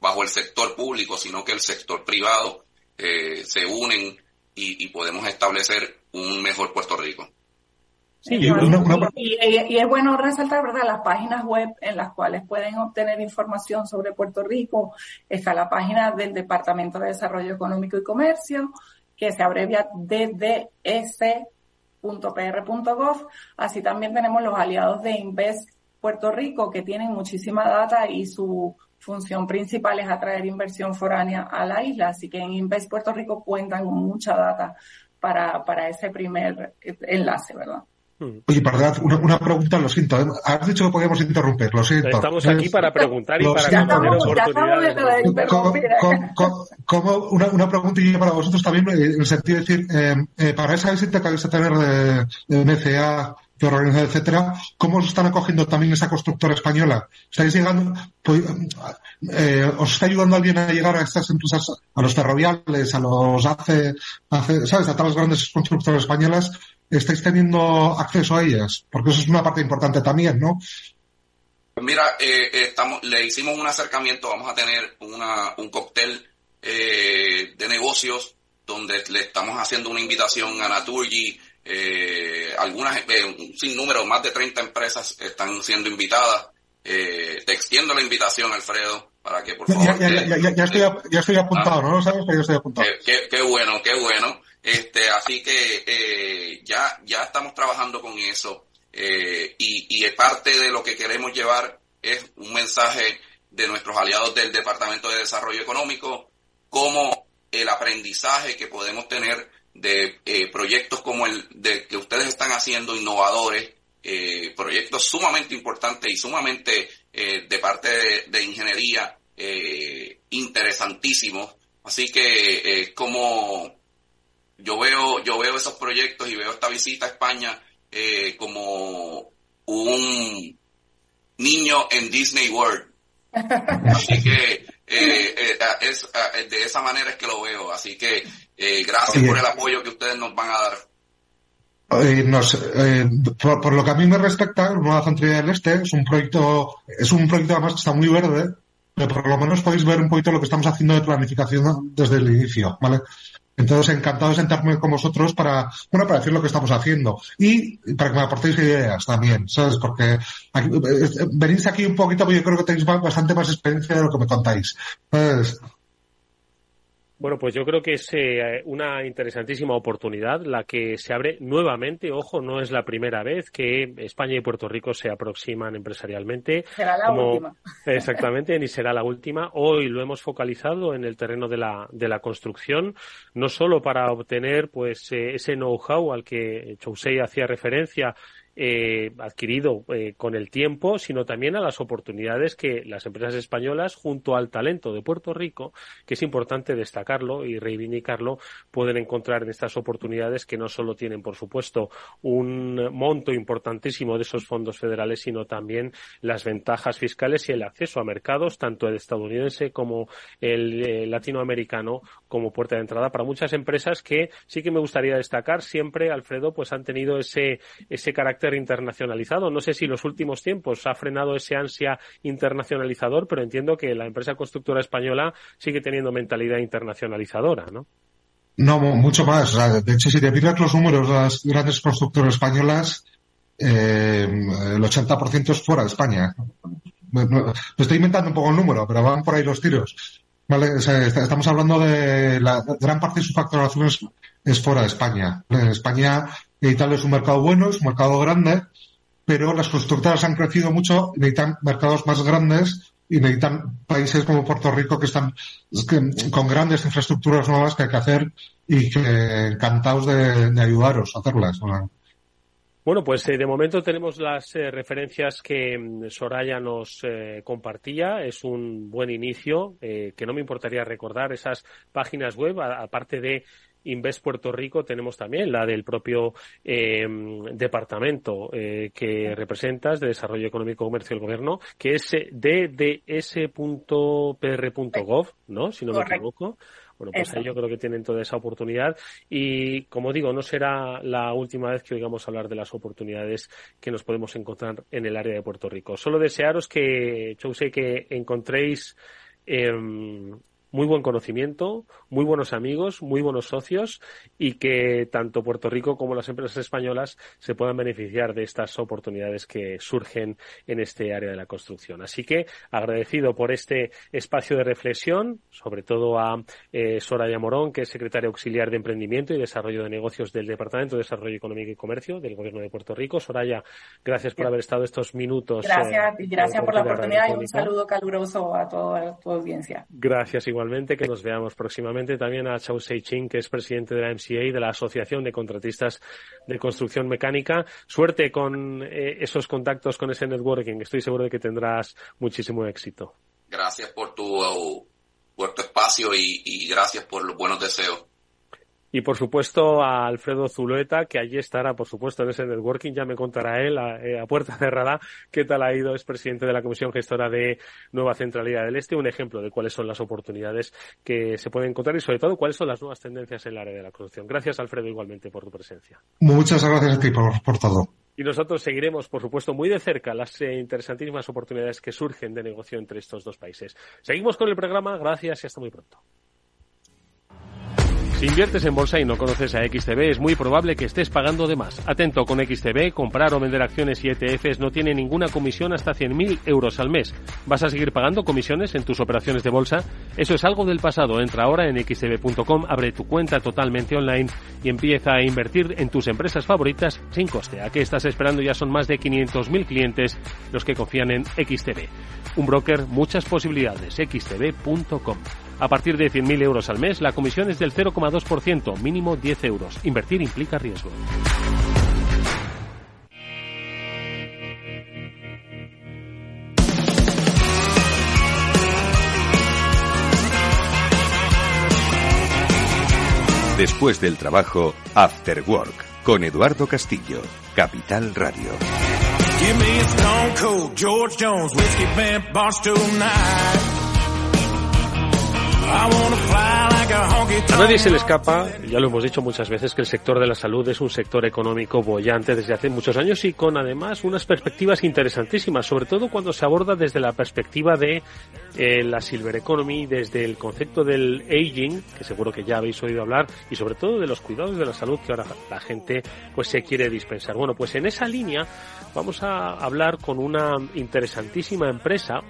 bajo el sector público, sino que el sector privado eh, se unen y podemos establecer un mejor Puerto Rico. Sí, y, es bueno resaltar, ¿verdad? Las páginas web en las cuales pueden obtener información sobre Puerto Rico. Está la página del Departamento de Desarrollo Económico y Comercio, que se abrevia dds.pr.gov. Así también tenemos los aliados de Invest Puerto Rico, que tienen muchísima data y su función principal es atraer inversión foránea a la isla. Así que en Invest Puerto Rico cuentan con mucha data para, para ese primer enlace, ¿verdad? Oye, perdón, una, una, pregunta, lo siento. ¿eh? Has dicho que podíamos interrumpir, lo siento. Estamos aquí para preguntar y para tener oportunidades. Como, una, una preguntilla para vosotros también, eh, en el sentido de decir, eh, eh, para esa visita que vais a tener de, de MCA, de organización, etcétera, ¿cómo os están acogiendo también esa constructora española? ¿Estáis llegando, pues, eh, os está ayudando alguien a llegar a estas empresas, a los ferroviales, a los ACE, ACE ¿sabes? A todas las grandes constructoras españolas, estáis teniendo acceso a ellas? Porque eso es una parte importante también, ¿no? Pues mira, eh, eh, estamos, le hicimos un acercamiento, vamos a tener una, un cóctel eh, de negocios donde le estamos haciendo una invitación a Naturgy, eh, algunas, eh, un sinnúmero, más de 30 empresas están siendo invitadas. Eh, te extiendo la invitación, Alfredo, para que por favor... Ya, ya, ya, ya estoy, apuntado, ¿no? ¿No sabes que yo estoy apuntado? Qué, qué, bueno, qué bueno. Este, así que eh, ya, ya estamos trabajando con eso eh, y, y parte de lo que queremos llevar es un mensaje de nuestros aliados del Departamento de Desarrollo Económico, como el aprendizaje que podemos tener de eh, proyectos como el de que ustedes están haciendo, innovadores, eh, proyectos sumamente importantes y sumamente eh, de parte de, de ingeniería interesantísimos. Así que como yo veo, yo veo esos proyectos y veo esta visita a España eh, como un niño en Disney World. Así que eh, eh, es, de esa manera es que lo veo. Así que eh, gracias por el apoyo que ustedes nos van a dar. Eh, nos, eh, por, por, lo que a mí me respecta, Nueva Central del Este es un proyecto, es un proyecto además que está muy verde, pero por lo menos podéis ver un poquito lo que estamos haciendo de planificación desde el inicio, ¿vale? Entonces, encantado de sentarme con vosotros para, bueno, para decir lo que estamos haciendo y para que me aportéis ideas también, ¿sabes? Porque aquí, venís aquí un poquito, porque yo creo que tenéis bastante más experiencia de lo que me contáis. Bueno, pues yo creo que es eh, una interesantísima oportunidad la que se abre nuevamente. Ojo, no es la primera vez que España y Puerto Rico se aproximan empresarialmente. Será la como, última. Exactamente, ni será la última. Hoy lo hemos focalizado en el terreno de la, de la construcción, no solo para obtener pues eh, ese know-how al que Chousei hacía referencia eh, adquirido eh, con el tiempo, sino también a las oportunidades que las empresas españolas, junto al talento de Puerto Rico, que es importante destacarlo y reivindicarlo, pueden encontrar en estas oportunidades que no solo tienen, por supuesto, un monto importantísimo de esos fondos federales, sino también las ventajas fiscales y el acceso a mercados, tanto el estadounidense como el eh, latinoamericano, como puerta de entrada para muchas empresas que sí que me gustaría destacar siempre, Alfredo, pues han tenido ese, ese carácter internacionalizado. No sé si los últimos tiempos ha frenado ese ansia internacionalizador, pero entiendo que la empresa constructora española sigue teniendo mentalidad internacionalizadora, ¿no? No, mucho más. de hecho, si te miras los números de las grandes constructoras españolas, eh, el 80% es fuera de España. Me, estoy inventando un poco el número, pero van por ahí los tiros. Vale, estamos hablando de la gran parte de su facturación es, fuera de España. En España Italia es un mercado bueno, es un mercado grande, pero las constructoras han crecido mucho, necesitan mercados más grandes y necesitan países como Puerto Rico que están con grandes infraestructuras nuevas que hay que hacer y que encantados de, ayudaros a hacerlas. Bueno, pues eh, de momento tenemos las eh, referencias que mm, Soraya nos eh, compartía. Es un buen inicio, que no me importaría recordar esas páginas web, aparte de Invest Puerto Rico tenemos también la del propio departamento que representas de Desarrollo Económico, Comercio del Gobierno, que es dds.pr.gov, ¿no? Si no me equivoco. Bueno, pues ahí yo creo que tienen toda esa oportunidad y, como digo, no será la última vez que oigamos hablar de las oportunidades que nos podemos encontrar en el área de Puerto Rico. Solo desearos que, yo sé que encontréis eh, muy buen conocimiento, muy buenos amigos, muy buenos socios y que tanto Puerto Rico como las empresas españolas se puedan beneficiar de estas oportunidades que surgen en este área de la construcción. Así que agradecido por este espacio de reflexión, sobre todo a eh, Soraya Morón, que es secretaria auxiliar de Emprendimiento y Desarrollo de Negocios del Departamento de Desarrollo Económico y Comercio del Gobierno de Puerto Rico. Soraya, gracias por haber estado estos minutos. Gracias, eh, gracias por la oportunidad y un saludo caluroso a toda tu audiencia. Gracias igualmente, que nos veamos próximamente. También a Chau Sei-Ching, que es presidente de la MCA, de la Asociación de Contratistas de Construcción Mecánica. Suerte con eh, esos contactos, con ese networking. Estoy seguro de que tendrás muchísimo éxito. Gracias por tu, por tu espacio y, y gracias por los buenos deseos. Y por supuesto a Alfredo Zulueta, que allí estará, por supuesto, en ese networking, ya me contará él a, eh, puerta cerrada qué tal ha ido, es presidente de la Comisión Gestora de Nueva Centralidad del Este, un ejemplo de cuáles son las oportunidades que se pueden encontrar y sobre todo cuáles son las nuevas tendencias en el área de la construcción. Gracias Alfredo igualmente por tu presencia. Muchas gracias a ti por, todo. Y nosotros seguiremos, por supuesto, muy de cerca las eh, interesantísimas oportunidades que surgen de negocio entre estos dos países. Seguimos con el programa, gracias y hasta muy pronto. Si inviertes en bolsa y no conoces a XTB, es muy probable que estés pagando de más. Atento con XTB, comprar o vender acciones y ETFs no tiene ninguna comisión hasta 100.000 euros al mes. ¿Vas a seguir pagando comisiones en tus operaciones de bolsa? Eso es algo del pasado. Entra ahora en xtb.com, abre tu cuenta totalmente online y empieza a invertir en tus empresas favoritas sin coste. ¿A qué estás esperando? Ya son más de 500.000 clientes los que confían en XTB. Un broker, muchas posibilidades. xtb.com. A partir de 100.000 euros al mes, la comisión es del 0,2%, mínimo 10 euros. Invertir implica riesgo. Después del trabajo, After Work, con Eduardo Castillo, Capital Radio. A nadie se le escapa, ya lo hemos dicho muchas veces, que el sector de la salud es un sector económico bollante desde hace muchos años y con además unas perspectivas interesantísimas, sobre todo cuando se aborda desde la perspectiva de eh, la silver economy, desde el concepto del aging, que seguro que ya habéis oído hablar, y sobre todo de los cuidados de la salud que ahora la gente pues se quiere dispensar. Bueno, pues en esa línea vamos a hablar con una interesantísima empresa,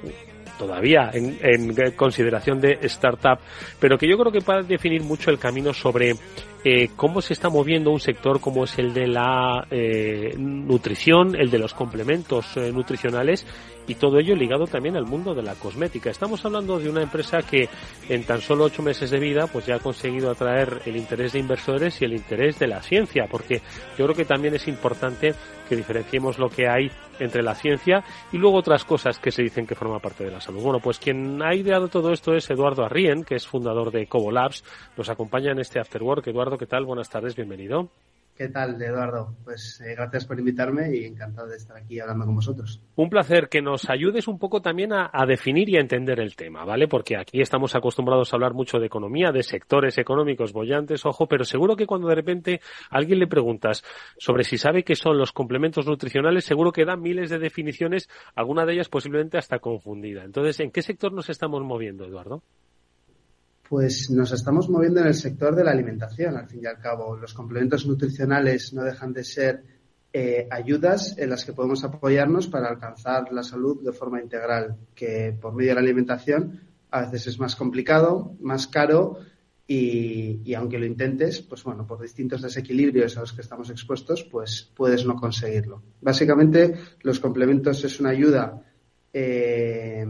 todavía en, consideración de startup, pero que yo creo que puede definir mucho el camino sobre eh, cómo se está moviendo un sector como es el de la eh, nutrición, el de los complementos eh, nutricionales y todo ello ligado también al mundo de la cosmética. Estamos hablando de una empresa que en tan solo ocho meses de vida pues ya ha conseguido atraer el interés de inversores y el interés de la ciencia, porque yo creo que también es importante que diferenciemos lo que hay entre la ciencia y luego otras cosas que se dicen que forma parte de la salud. Bueno, pues quien ha ideado todo esto es Eduardo Arrien, que es fundador de Cobo Labs. Nos acompaña en este After Work. Eduardo, ¿qué tal? Buenas tardes, bienvenido. ¿Qué tal, Eduardo? Pues eh, gracias por invitarme y encantado de estar aquí hablando con vosotros. Un placer que nos ayudes un poco también a, definir y a entender el tema, ¿vale? Porque aquí estamos acostumbrados a hablar mucho de economía, de sectores económicos bollantes, ojo, pero seguro que cuando de repente alguien le preguntas sobre si sabe qué son los complementos nutricionales, seguro que da miles de definiciones, alguna de ellas posiblemente hasta confundida. Entonces, ¿en qué sector nos estamos moviendo, Eduardo? Pues nos estamos moviendo en el sector de la alimentación, al fin y al cabo. Los complementos nutricionales no dejan de ser eh, ayudas en las que podemos apoyarnos para alcanzar la salud de forma integral, que por medio de la alimentación a veces es más complicado, más caro y, y, aunque lo intentes, pues bueno, por distintos desequilibrios a los que estamos expuestos, pues puedes no conseguirlo. Básicamente, los complementos es una ayuda eh,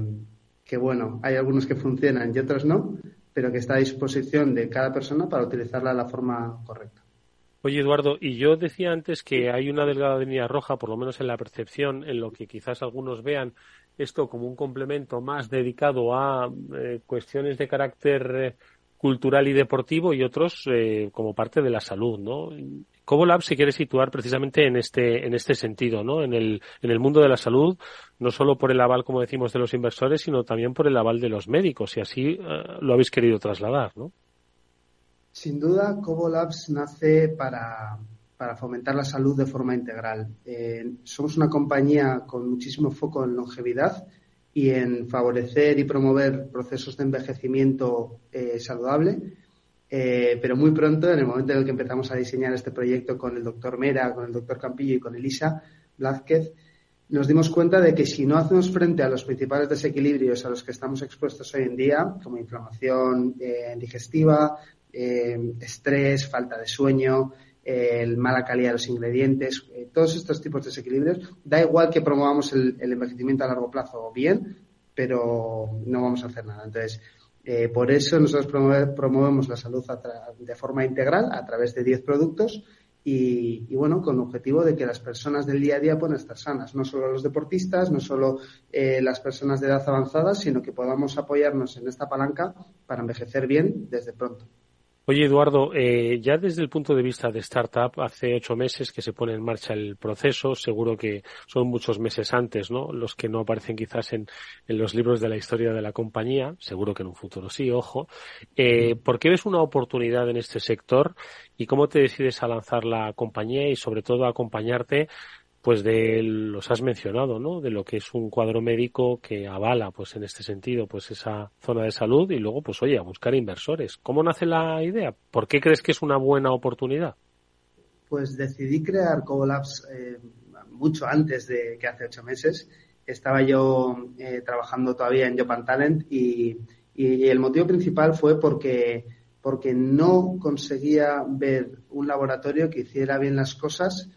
que, bueno, hay algunos que funcionan y otros no, pero que está a disposición de cada persona para utilizarla de la forma correcta. Oye, Eduardo, y yo decía antes que hay una delgada línea roja, por lo menos en la percepción, en lo que quizás algunos vean esto como un complemento más dedicado a eh, cuestiones de carácter eh, cultural y deportivo y otros eh, como parte de la salud, ¿no? Cobolab se quiere situar precisamente en este, en este sentido, ¿no? En el, en el mundo de la salud, no solo por el aval, como decimos, de los inversores, sino también por el aval de los médicos, y así eh, lo habéis querido trasladar, ¿no? Sin duda, Cobolabs nace para, para fomentar la salud de forma integral. Eh, somos una compañía con muchísimo foco en longevidad y en favorecer y promover procesos de envejecimiento eh, saludable eh, pero muy pronto, en el momento en el que empezamos a diseñar este proyecto con el doctor Mera, con el doctor Campillo y con Elisa Blázquez, nos dimos cuenta de que si no hacemos frente a los principales desequilibrios a los que estamos expuestos hoy en día, como inflamación eh, digestiva, eh, estrés, falta de sueño, el mala calidad de los ingredientes, todos estos tipos de desequilibrios, da igual que promovamos el, el envejecimiento a largo plazo bien, pero no vamos a hacer nada. Entonces, eh, por eso nosotros promovemos la salud de forma integral a través de 10 productos y, bueno, con el objetivo de que las personas del día a día puedan estar sanas, no solo los deportistas, no solo eh, las personas de edad avanzada, sino que podamos apoyarnos en esta palanca para envejecer bien desde pronto. Oye, Eduardo, eh, ya desde el punto de vista de startup, hace ocho meses que se pone en marcha el proceso, seguro que son muchos meses antes, ¿no? Los que no aparecen quizás en, los libros de la historia de la compañía, seguro que en un futuro sí, ojo. Eh, ¿Por qué ves una oportunidad en este sector y cómo te decides a lanzar la compañía y sobre todo a acompañarte pues de los has mencionado, ¿no? De lo que es un cuadro médico que avala, pues en este sentido, pues esa zona de salud y luego, pues oye, a buscar inversores. ¿Cómo nace la idea? ¿Por qué crees que es una buena oportunidad? Pues decidí crear Cobolabs eh, mucho antes de que hace ocho meses. Estaba yo eh, trabajando todavía en Japan Talent y, y el motivo principal fue porque porque no conseguía ver un laboratorio que hiciera bien las cosas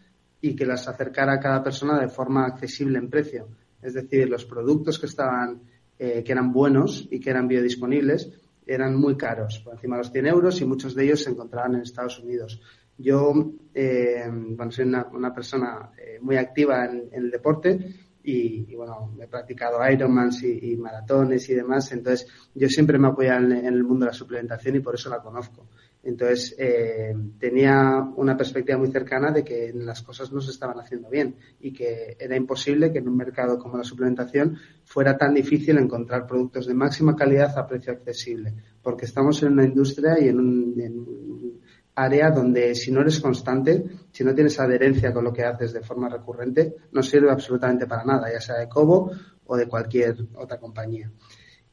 y que las acercara a cada persona de forma accesible en precio. Es decir, los productos que estaban, eh, que eran buenos y que eran biodisponibles, eran muy caros, por encima de los 100 euros y muchos de ellos se encontraban en Estados Unidos. Yo, eh, bueno, soy una, persona eh, muy activa en, el deporte y, bueno, he practicado Ironmans y, maratones y demás, entonces yo siempre me apoyo en, en, el mundo de la suplementación y por eso la conozco. Entonces, eh, tenía una perspectiva muy cercana de que las cosas no se estaban haciendo bien y que era imposible que en un mercado como la suplementación fuera tan difícil encontrar productos de máxima calidad a precio accesible, porque estamos en una industria y en un, área donde si no eres constante, si no tienes adherencia con lo que haces de forma recurrente, no sirve absolutamente para nada, ya sea de Cobo o de cualquier otra compañía.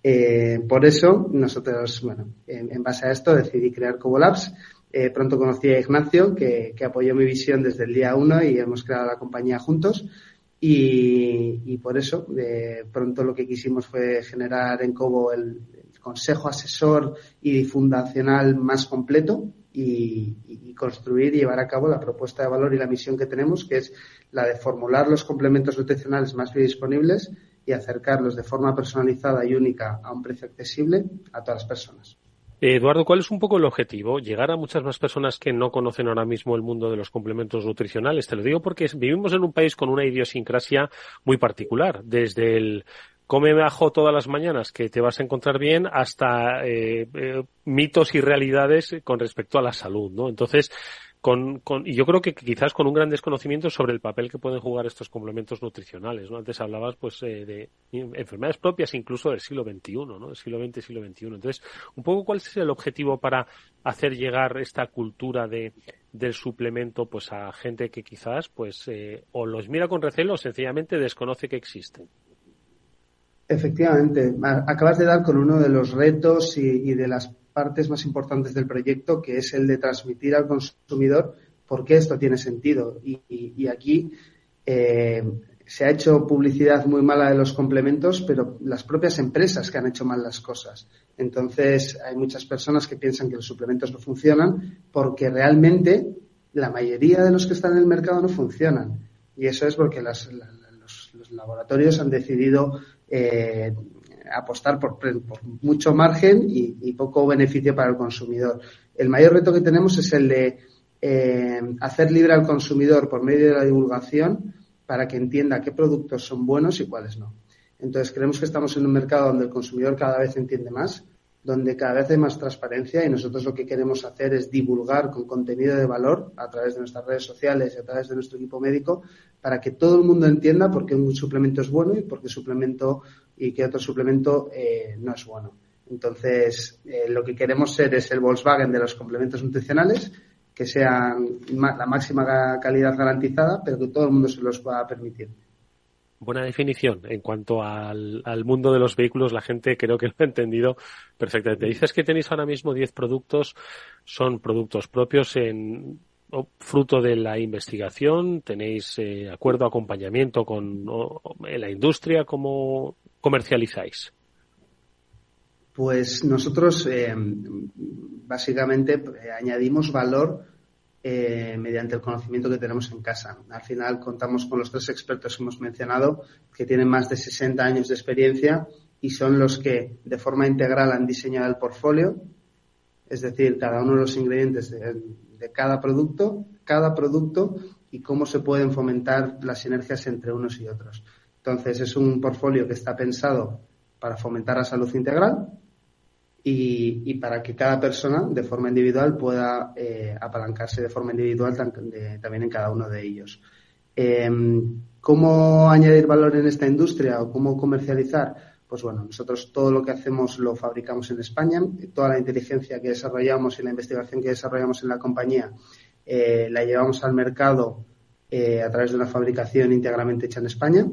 Eh, por eso, nosotros, bueno, en, base a esto decidí crear Cobolabs. Eh, pronto conocí a Ignacio, que, apoyó mi visión desde el día uno y hemos creado la compañía juntos. Y, por eso, de pronto lo que quisimos fue generar en Cobo el, consejo asesor y fundacional más completo y, y, construir y llevar a cabo la propuesta de valor y la misión que tenemos, que es la de formular los complementos nutricionales más biodisponibles y acercarlos de forma personalizada y única a un precio accesible a todas las personas. Eduardo, ¿cuál es un poco el objetivo? Llegar a muchas más personas que no conocen ahora mismo el mundo de los complementos nutricionales. Te lo digo porque vivimos en un país con una idiosincrasia muy particular, desde el come ajo todas las mañanas que te vas a encontrar bien hasta eh, eh, mitos y realidades con respecto a la salud, ¿no? Entonces, con, con, y yo creo que quizás con un gran desconocimiento sobre el papel que pueden jugar estos complementos nutricionales, ¿no? Antes hablabas, pues, eh, de enfermedades propias incluso del siglo XXI, ¿no? Del siglo XX, siglo XXI. Entonces, un poco cuál es el objetivo para hacer llegar esta cultura de, del suplemento, pues, a gente que quizás, pues, o los mira con recelo o sencillamente desconoce que existen. Efectivamente, acabas de dar con uno de los retos y, de las partes más importantes del proyecto, que es el de transmitir al consumidor por qué esto tiene sentido. Y, aquí eh, se ha hecho publicidad muy mala de los complementos, pero las propias empresas que han hecho mal las cosas. Entonces, hay muchas personas que piensan que los suplementos no funcionan porque realmente la mayoría de los que están en el mercado no funcionan. Y eso es porque los laboratorios han decidido eh, apostar por, mucho margen y, poco beneficio para el consumidor. El mayor reto que tenemos es el de eh, hacer libre al consumidor por medio de la divulgación para que entienda qué productos son buenos y cuáles no. Entonces, creemos que estamos en un mercado donde el consumidor cada vez entiende más donde cada vez hay más transparencia y nosotros lo que queremos hacer es divulgar con contenido de valor a través de nuestras redes sociales y a través de nuestro equipo médico para que todo el mundo entienda por qué un suplemento es bueno y por qué suplemento y qué otro suplemento eh, no es bueno. Entonces, eh, lo que queremos ser es el Volkswagen de los complementos nutricionales, que sean la máxima calidad garantizada, pero que todo el mundo se los pueda permitir buena definición en cuanto al, mundo de los vehículos. La gente creo que lo ha entendido perfectamente. Dices que tenéis ahora mismo 10 productos, son productos propios en fruto de la investigación. Tenéis eh, acuerdo, acompañamiento con la industria. ¿Cómo comercializáis? Pues nosotros eh, básicamente eh, añadimos valor eh, mediante el conocimiento que tenemos en casa. Al final contamos con los tres expertos que hemos mencionado, que tienen más de 60 años de experiencia y son los que de forma integral han diseñado el portfolio, es decir, cada uno de los ingredientes de, cada producto, cada producto y cómo se pueden fomentar las sinergias entre unos y otros. Entonces, es un portfolio que está pensado para fomentar la salud integral, y, para que cada persona de forma individual pueda eh, apalancarse de forma individual también en cada uno de ellos. Em, ¿Cómo añadir valor en esta industria o cómo comercializar? Pues bueno, nosotros todo lo que hacemos lo fabricamos en España, toda la inteligencia que desarrollamos y la investigación que desarrollamos en la compañía eh, la llevamos al mercado eh, a través de una fabricación íntegramente hecha en España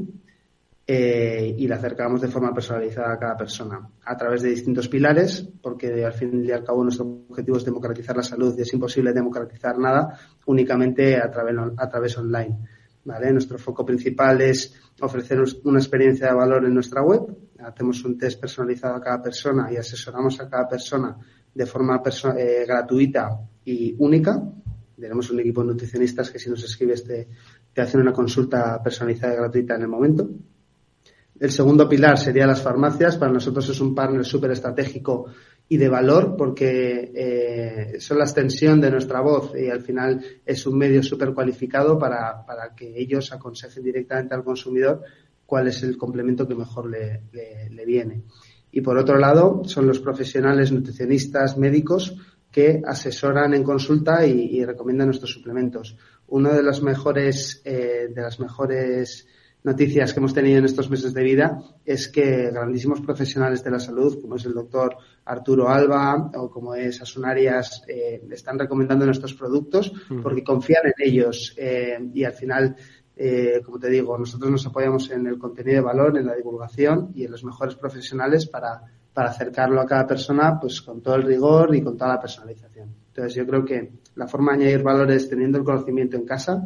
eh, y la acercamos de forma personalizada a cada persona a través de distintos pilares, porque al fin y al cabo nuestro objetivo es democratizar la salud y es imposible democratizar nada únicamente a través, a través online. ¿vale? Nuestro foco principal es ofrecer una experiencia de valor en nuestra web. Hacemos un test personalizado a cada persona y asesoramos a cada persona de forma eh, gratuita y única. Tenemos un equipo de nutricionistas que si nos escribes te, te hacen una consulta personalizada y gratuita en el momento. El segundo pilar sería las farmacias. Para nosotros es un partner súper estratégico y de valor porque eh, son la extensión de nuestra voz y al final es un medio súper cualificado para, para, que ellos aconsejen directamente al consumidor cuál es el complemento que mejor le, le, viene. Y por otro lado, son los profesionales nutricionistas médicos que asesoran en consulta y, recomiendan nuestros suplementos. Uno de los mejores, eh, de las mejores noticias que hemos tenido en estos meses de vida es que grandísimos profesionales de la salud, como es el doctor Arturo Alba o como es Asunarias, eh, están recomendando nuestros productos porque confían en ellos eh, y al final, eh, como te digo, nosotros nos apoyamos en el contenido de valor, en la divulgación y en los mejores profesionales para, para acercarlo a cada persona pues con todo el rigor y con toda la personalización. Entonces yo creo que la forma de añadir valor es teniendo el conocimiento en casa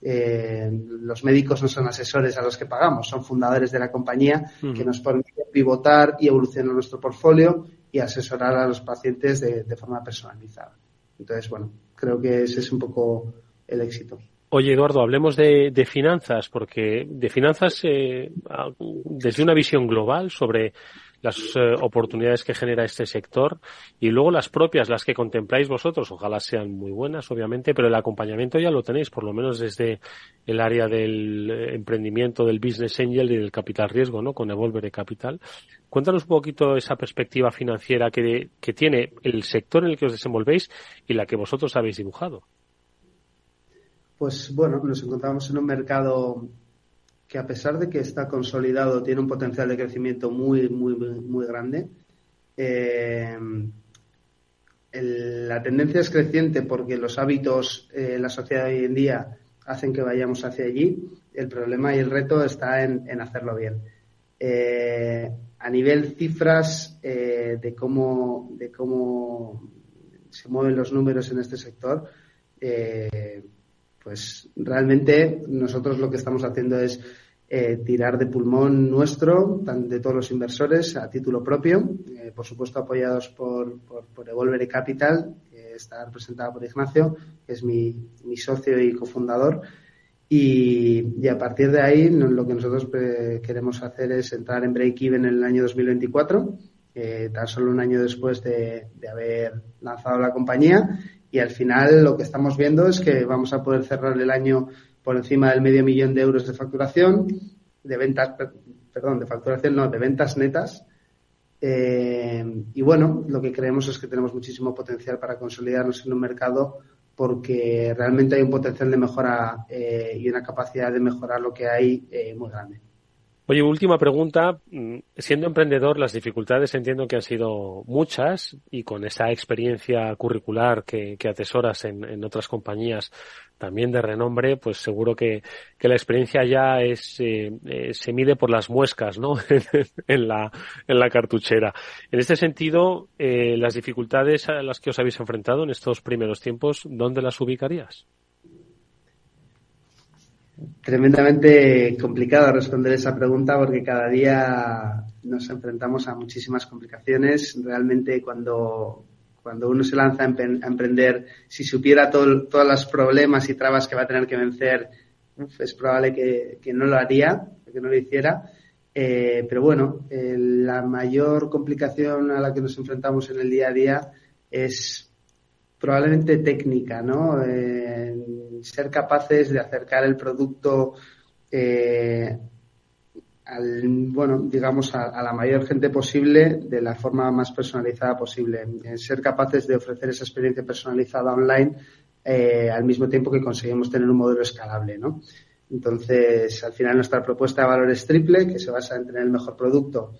eh, los médicos no son asesores a los que pagamos, son fundadores de la compañía que nos permiten pivotar y evolucionar nuestro portfolio y asesorar a los pacientes de, forma personalizada. Entonces, bueno, creo que ese es un poco el éxito. Oye, Eduardo, hablemos de, finanzas, porque de finanzas eh, desde una visión global sobre las eh, oportunidades que genera este sector y luego las propias, las que contempláis vosotros, ojalá sean muy buenas, obviamente, pero el acompañamiento ya lo tenéis, por lo menos desde el área del eh, emprendimiento, del business angel y del capital riesgo, ¿no? Con Evolver Capital. Cuéntanos un poquito esa perspectiva financiera que, que tiene el sector en el que os desenvolvéis y la que vosotros habéis dibujado. Pues bueno, nos encontramos en un mercado que a pesar de que está consolidado, tiene un potencial de crecimiento muy, muy, muy grande. Eh, la tendencia es creciente porque los hábitos en eh, la sociedad hoy en día hacen que vayamos hacia allí. El problema y el reto está en, hacerlo bien. Eh, a nivel cifras de cómo de cómo se mueven los números en este sector, pues realmente nosotros lo que estamos haciendo es eh, tirar de pulmón nuestro, de todos los inversores, a título propio, eh, por supuesto apoyados por, por, Evolver Capital, que está representada por Ignacio, que es mi, mi socio y cofundador. Y, y, a partir de ahí, lo que nosotros eh, queremos hacer es entrar en break-even en el año 2024, tan solo un año después de, de haber lanzado la compañía y al final lo que estamos viendo es que vamos a poder cerrar el año por encima del medio millón de euros de facturación, de ventas, perdón, de facturación no, de ventas netas. Eh, y bueno, lo que creemos es que tenemos muchísimo potencial para consolidarnos en un mercado porque realmente hay un potencial de mejora eh, y una capacidad de mejorar lo que hay eh, muy grande. Oye, última pregunta. Mm, siendo emprendedor, las dificultades entiendo que han sido muchas y con esa experiencia curricular que, atesoras en, otras compañías también de renombre, pues seguro que, la experiencia ya es eh, eh, se mide por las muescas, ¿no? en la en la cartuchera. En este sentido, eh, las dificultades a las que os habéis enfrentado en estos primeros tiempos, ¿dónde las ubicarías? Tremendamente complicado responder esa pregunta porque cada día nos enfrentamos a muchísimas complicaciones. Realmente cuando, cuando uno se lanza a emprender, si supiera todo, todos los problemas y trabas que va a tener que vencer, es probable que, no lo haría, que no lo hiciera. Eh, pero bueno, la mayor complicación a la que nos enfrentamos en el día a día es probablemente técnica, ¿no? ser capaces de acercar el producto eh, al, bueno, digamos, a, la mayor gente posible de la forma más personalizada posible. ser capaces de ofrecer esa experiencia personalizada online eh, al mismo tiempo que conseguimos tener un modelo escalable, ¿no? Entonces, al final nuestra propuesta de valor es triple, que se basa en tener el mejor producto,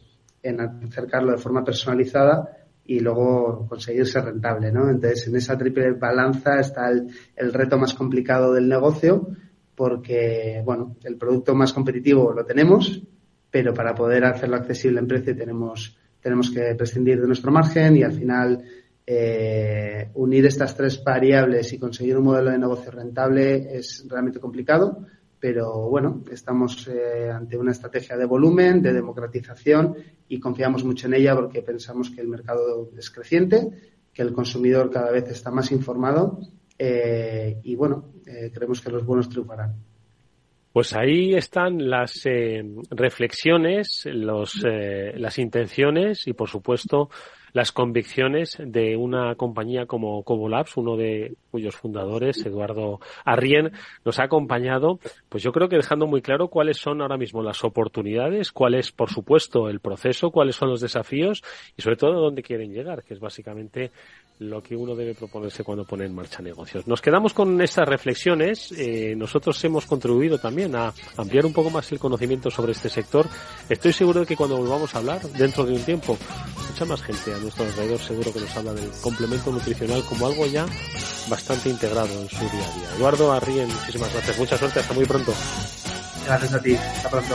en acercarlo de forma personalizada y luego conseguir ser rentable, ¿no? Entonces, en esa triple balanza está el, reto más complicado del negocio porque, bueno, el producto más competitivo lo tenemos, pero para poder hacerlo accesible en precio tenemos, tenemos que prescindir de nuestro margen y al final eh, unir estas tres variables y conseguir un modelo de negocio rentable es realmente complicado pero bueno, estamos eh, ante una estrategia de volumen, de democratización y confiamos mucho en ella porque pensamos que el mercado es creciente, que el consumidor cada vez está más informado eh, y bueno, eh, creemos que los buenos triunfarán. Pues ahí están las reflexiones, los, las intenciones y, por supuesto, las convicciones de una compañía como Cobolabs, uno de cuyos fundadores, Eduardo Arrien, nos ha acompañado, pues yo creo que dejando muy claro cuáles son ahora mismo las oportunidades, cuál es, por supuesto, el proceso, cuáles son los desafíos y sobre todo dónde quieren llegar, que es básicamente lo que uno debe proponerse cuando pone en marcha negocios. Nos quedamos con estas reflexiones. Eh, nosotros hemos contribuido también a ampliar un poco más el conocimiento sobre este sector. Estoy seguro de que cuando volvamos a hablar, dentro de un tiempo, mucha más gente a nuestro alrededor seguro que nos habla del complemento nutricional como algo ya bastante integrado en su día a día. Eduardo Arrien, muchísimas gracias. Mucha suerte. Hasta muy pronto. Gracias a ti. Hasta pronto.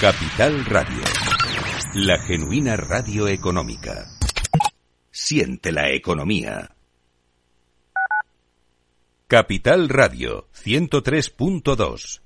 Capital Radio. La genuina radio económica. Siente la economía. Capital Radio 103.2.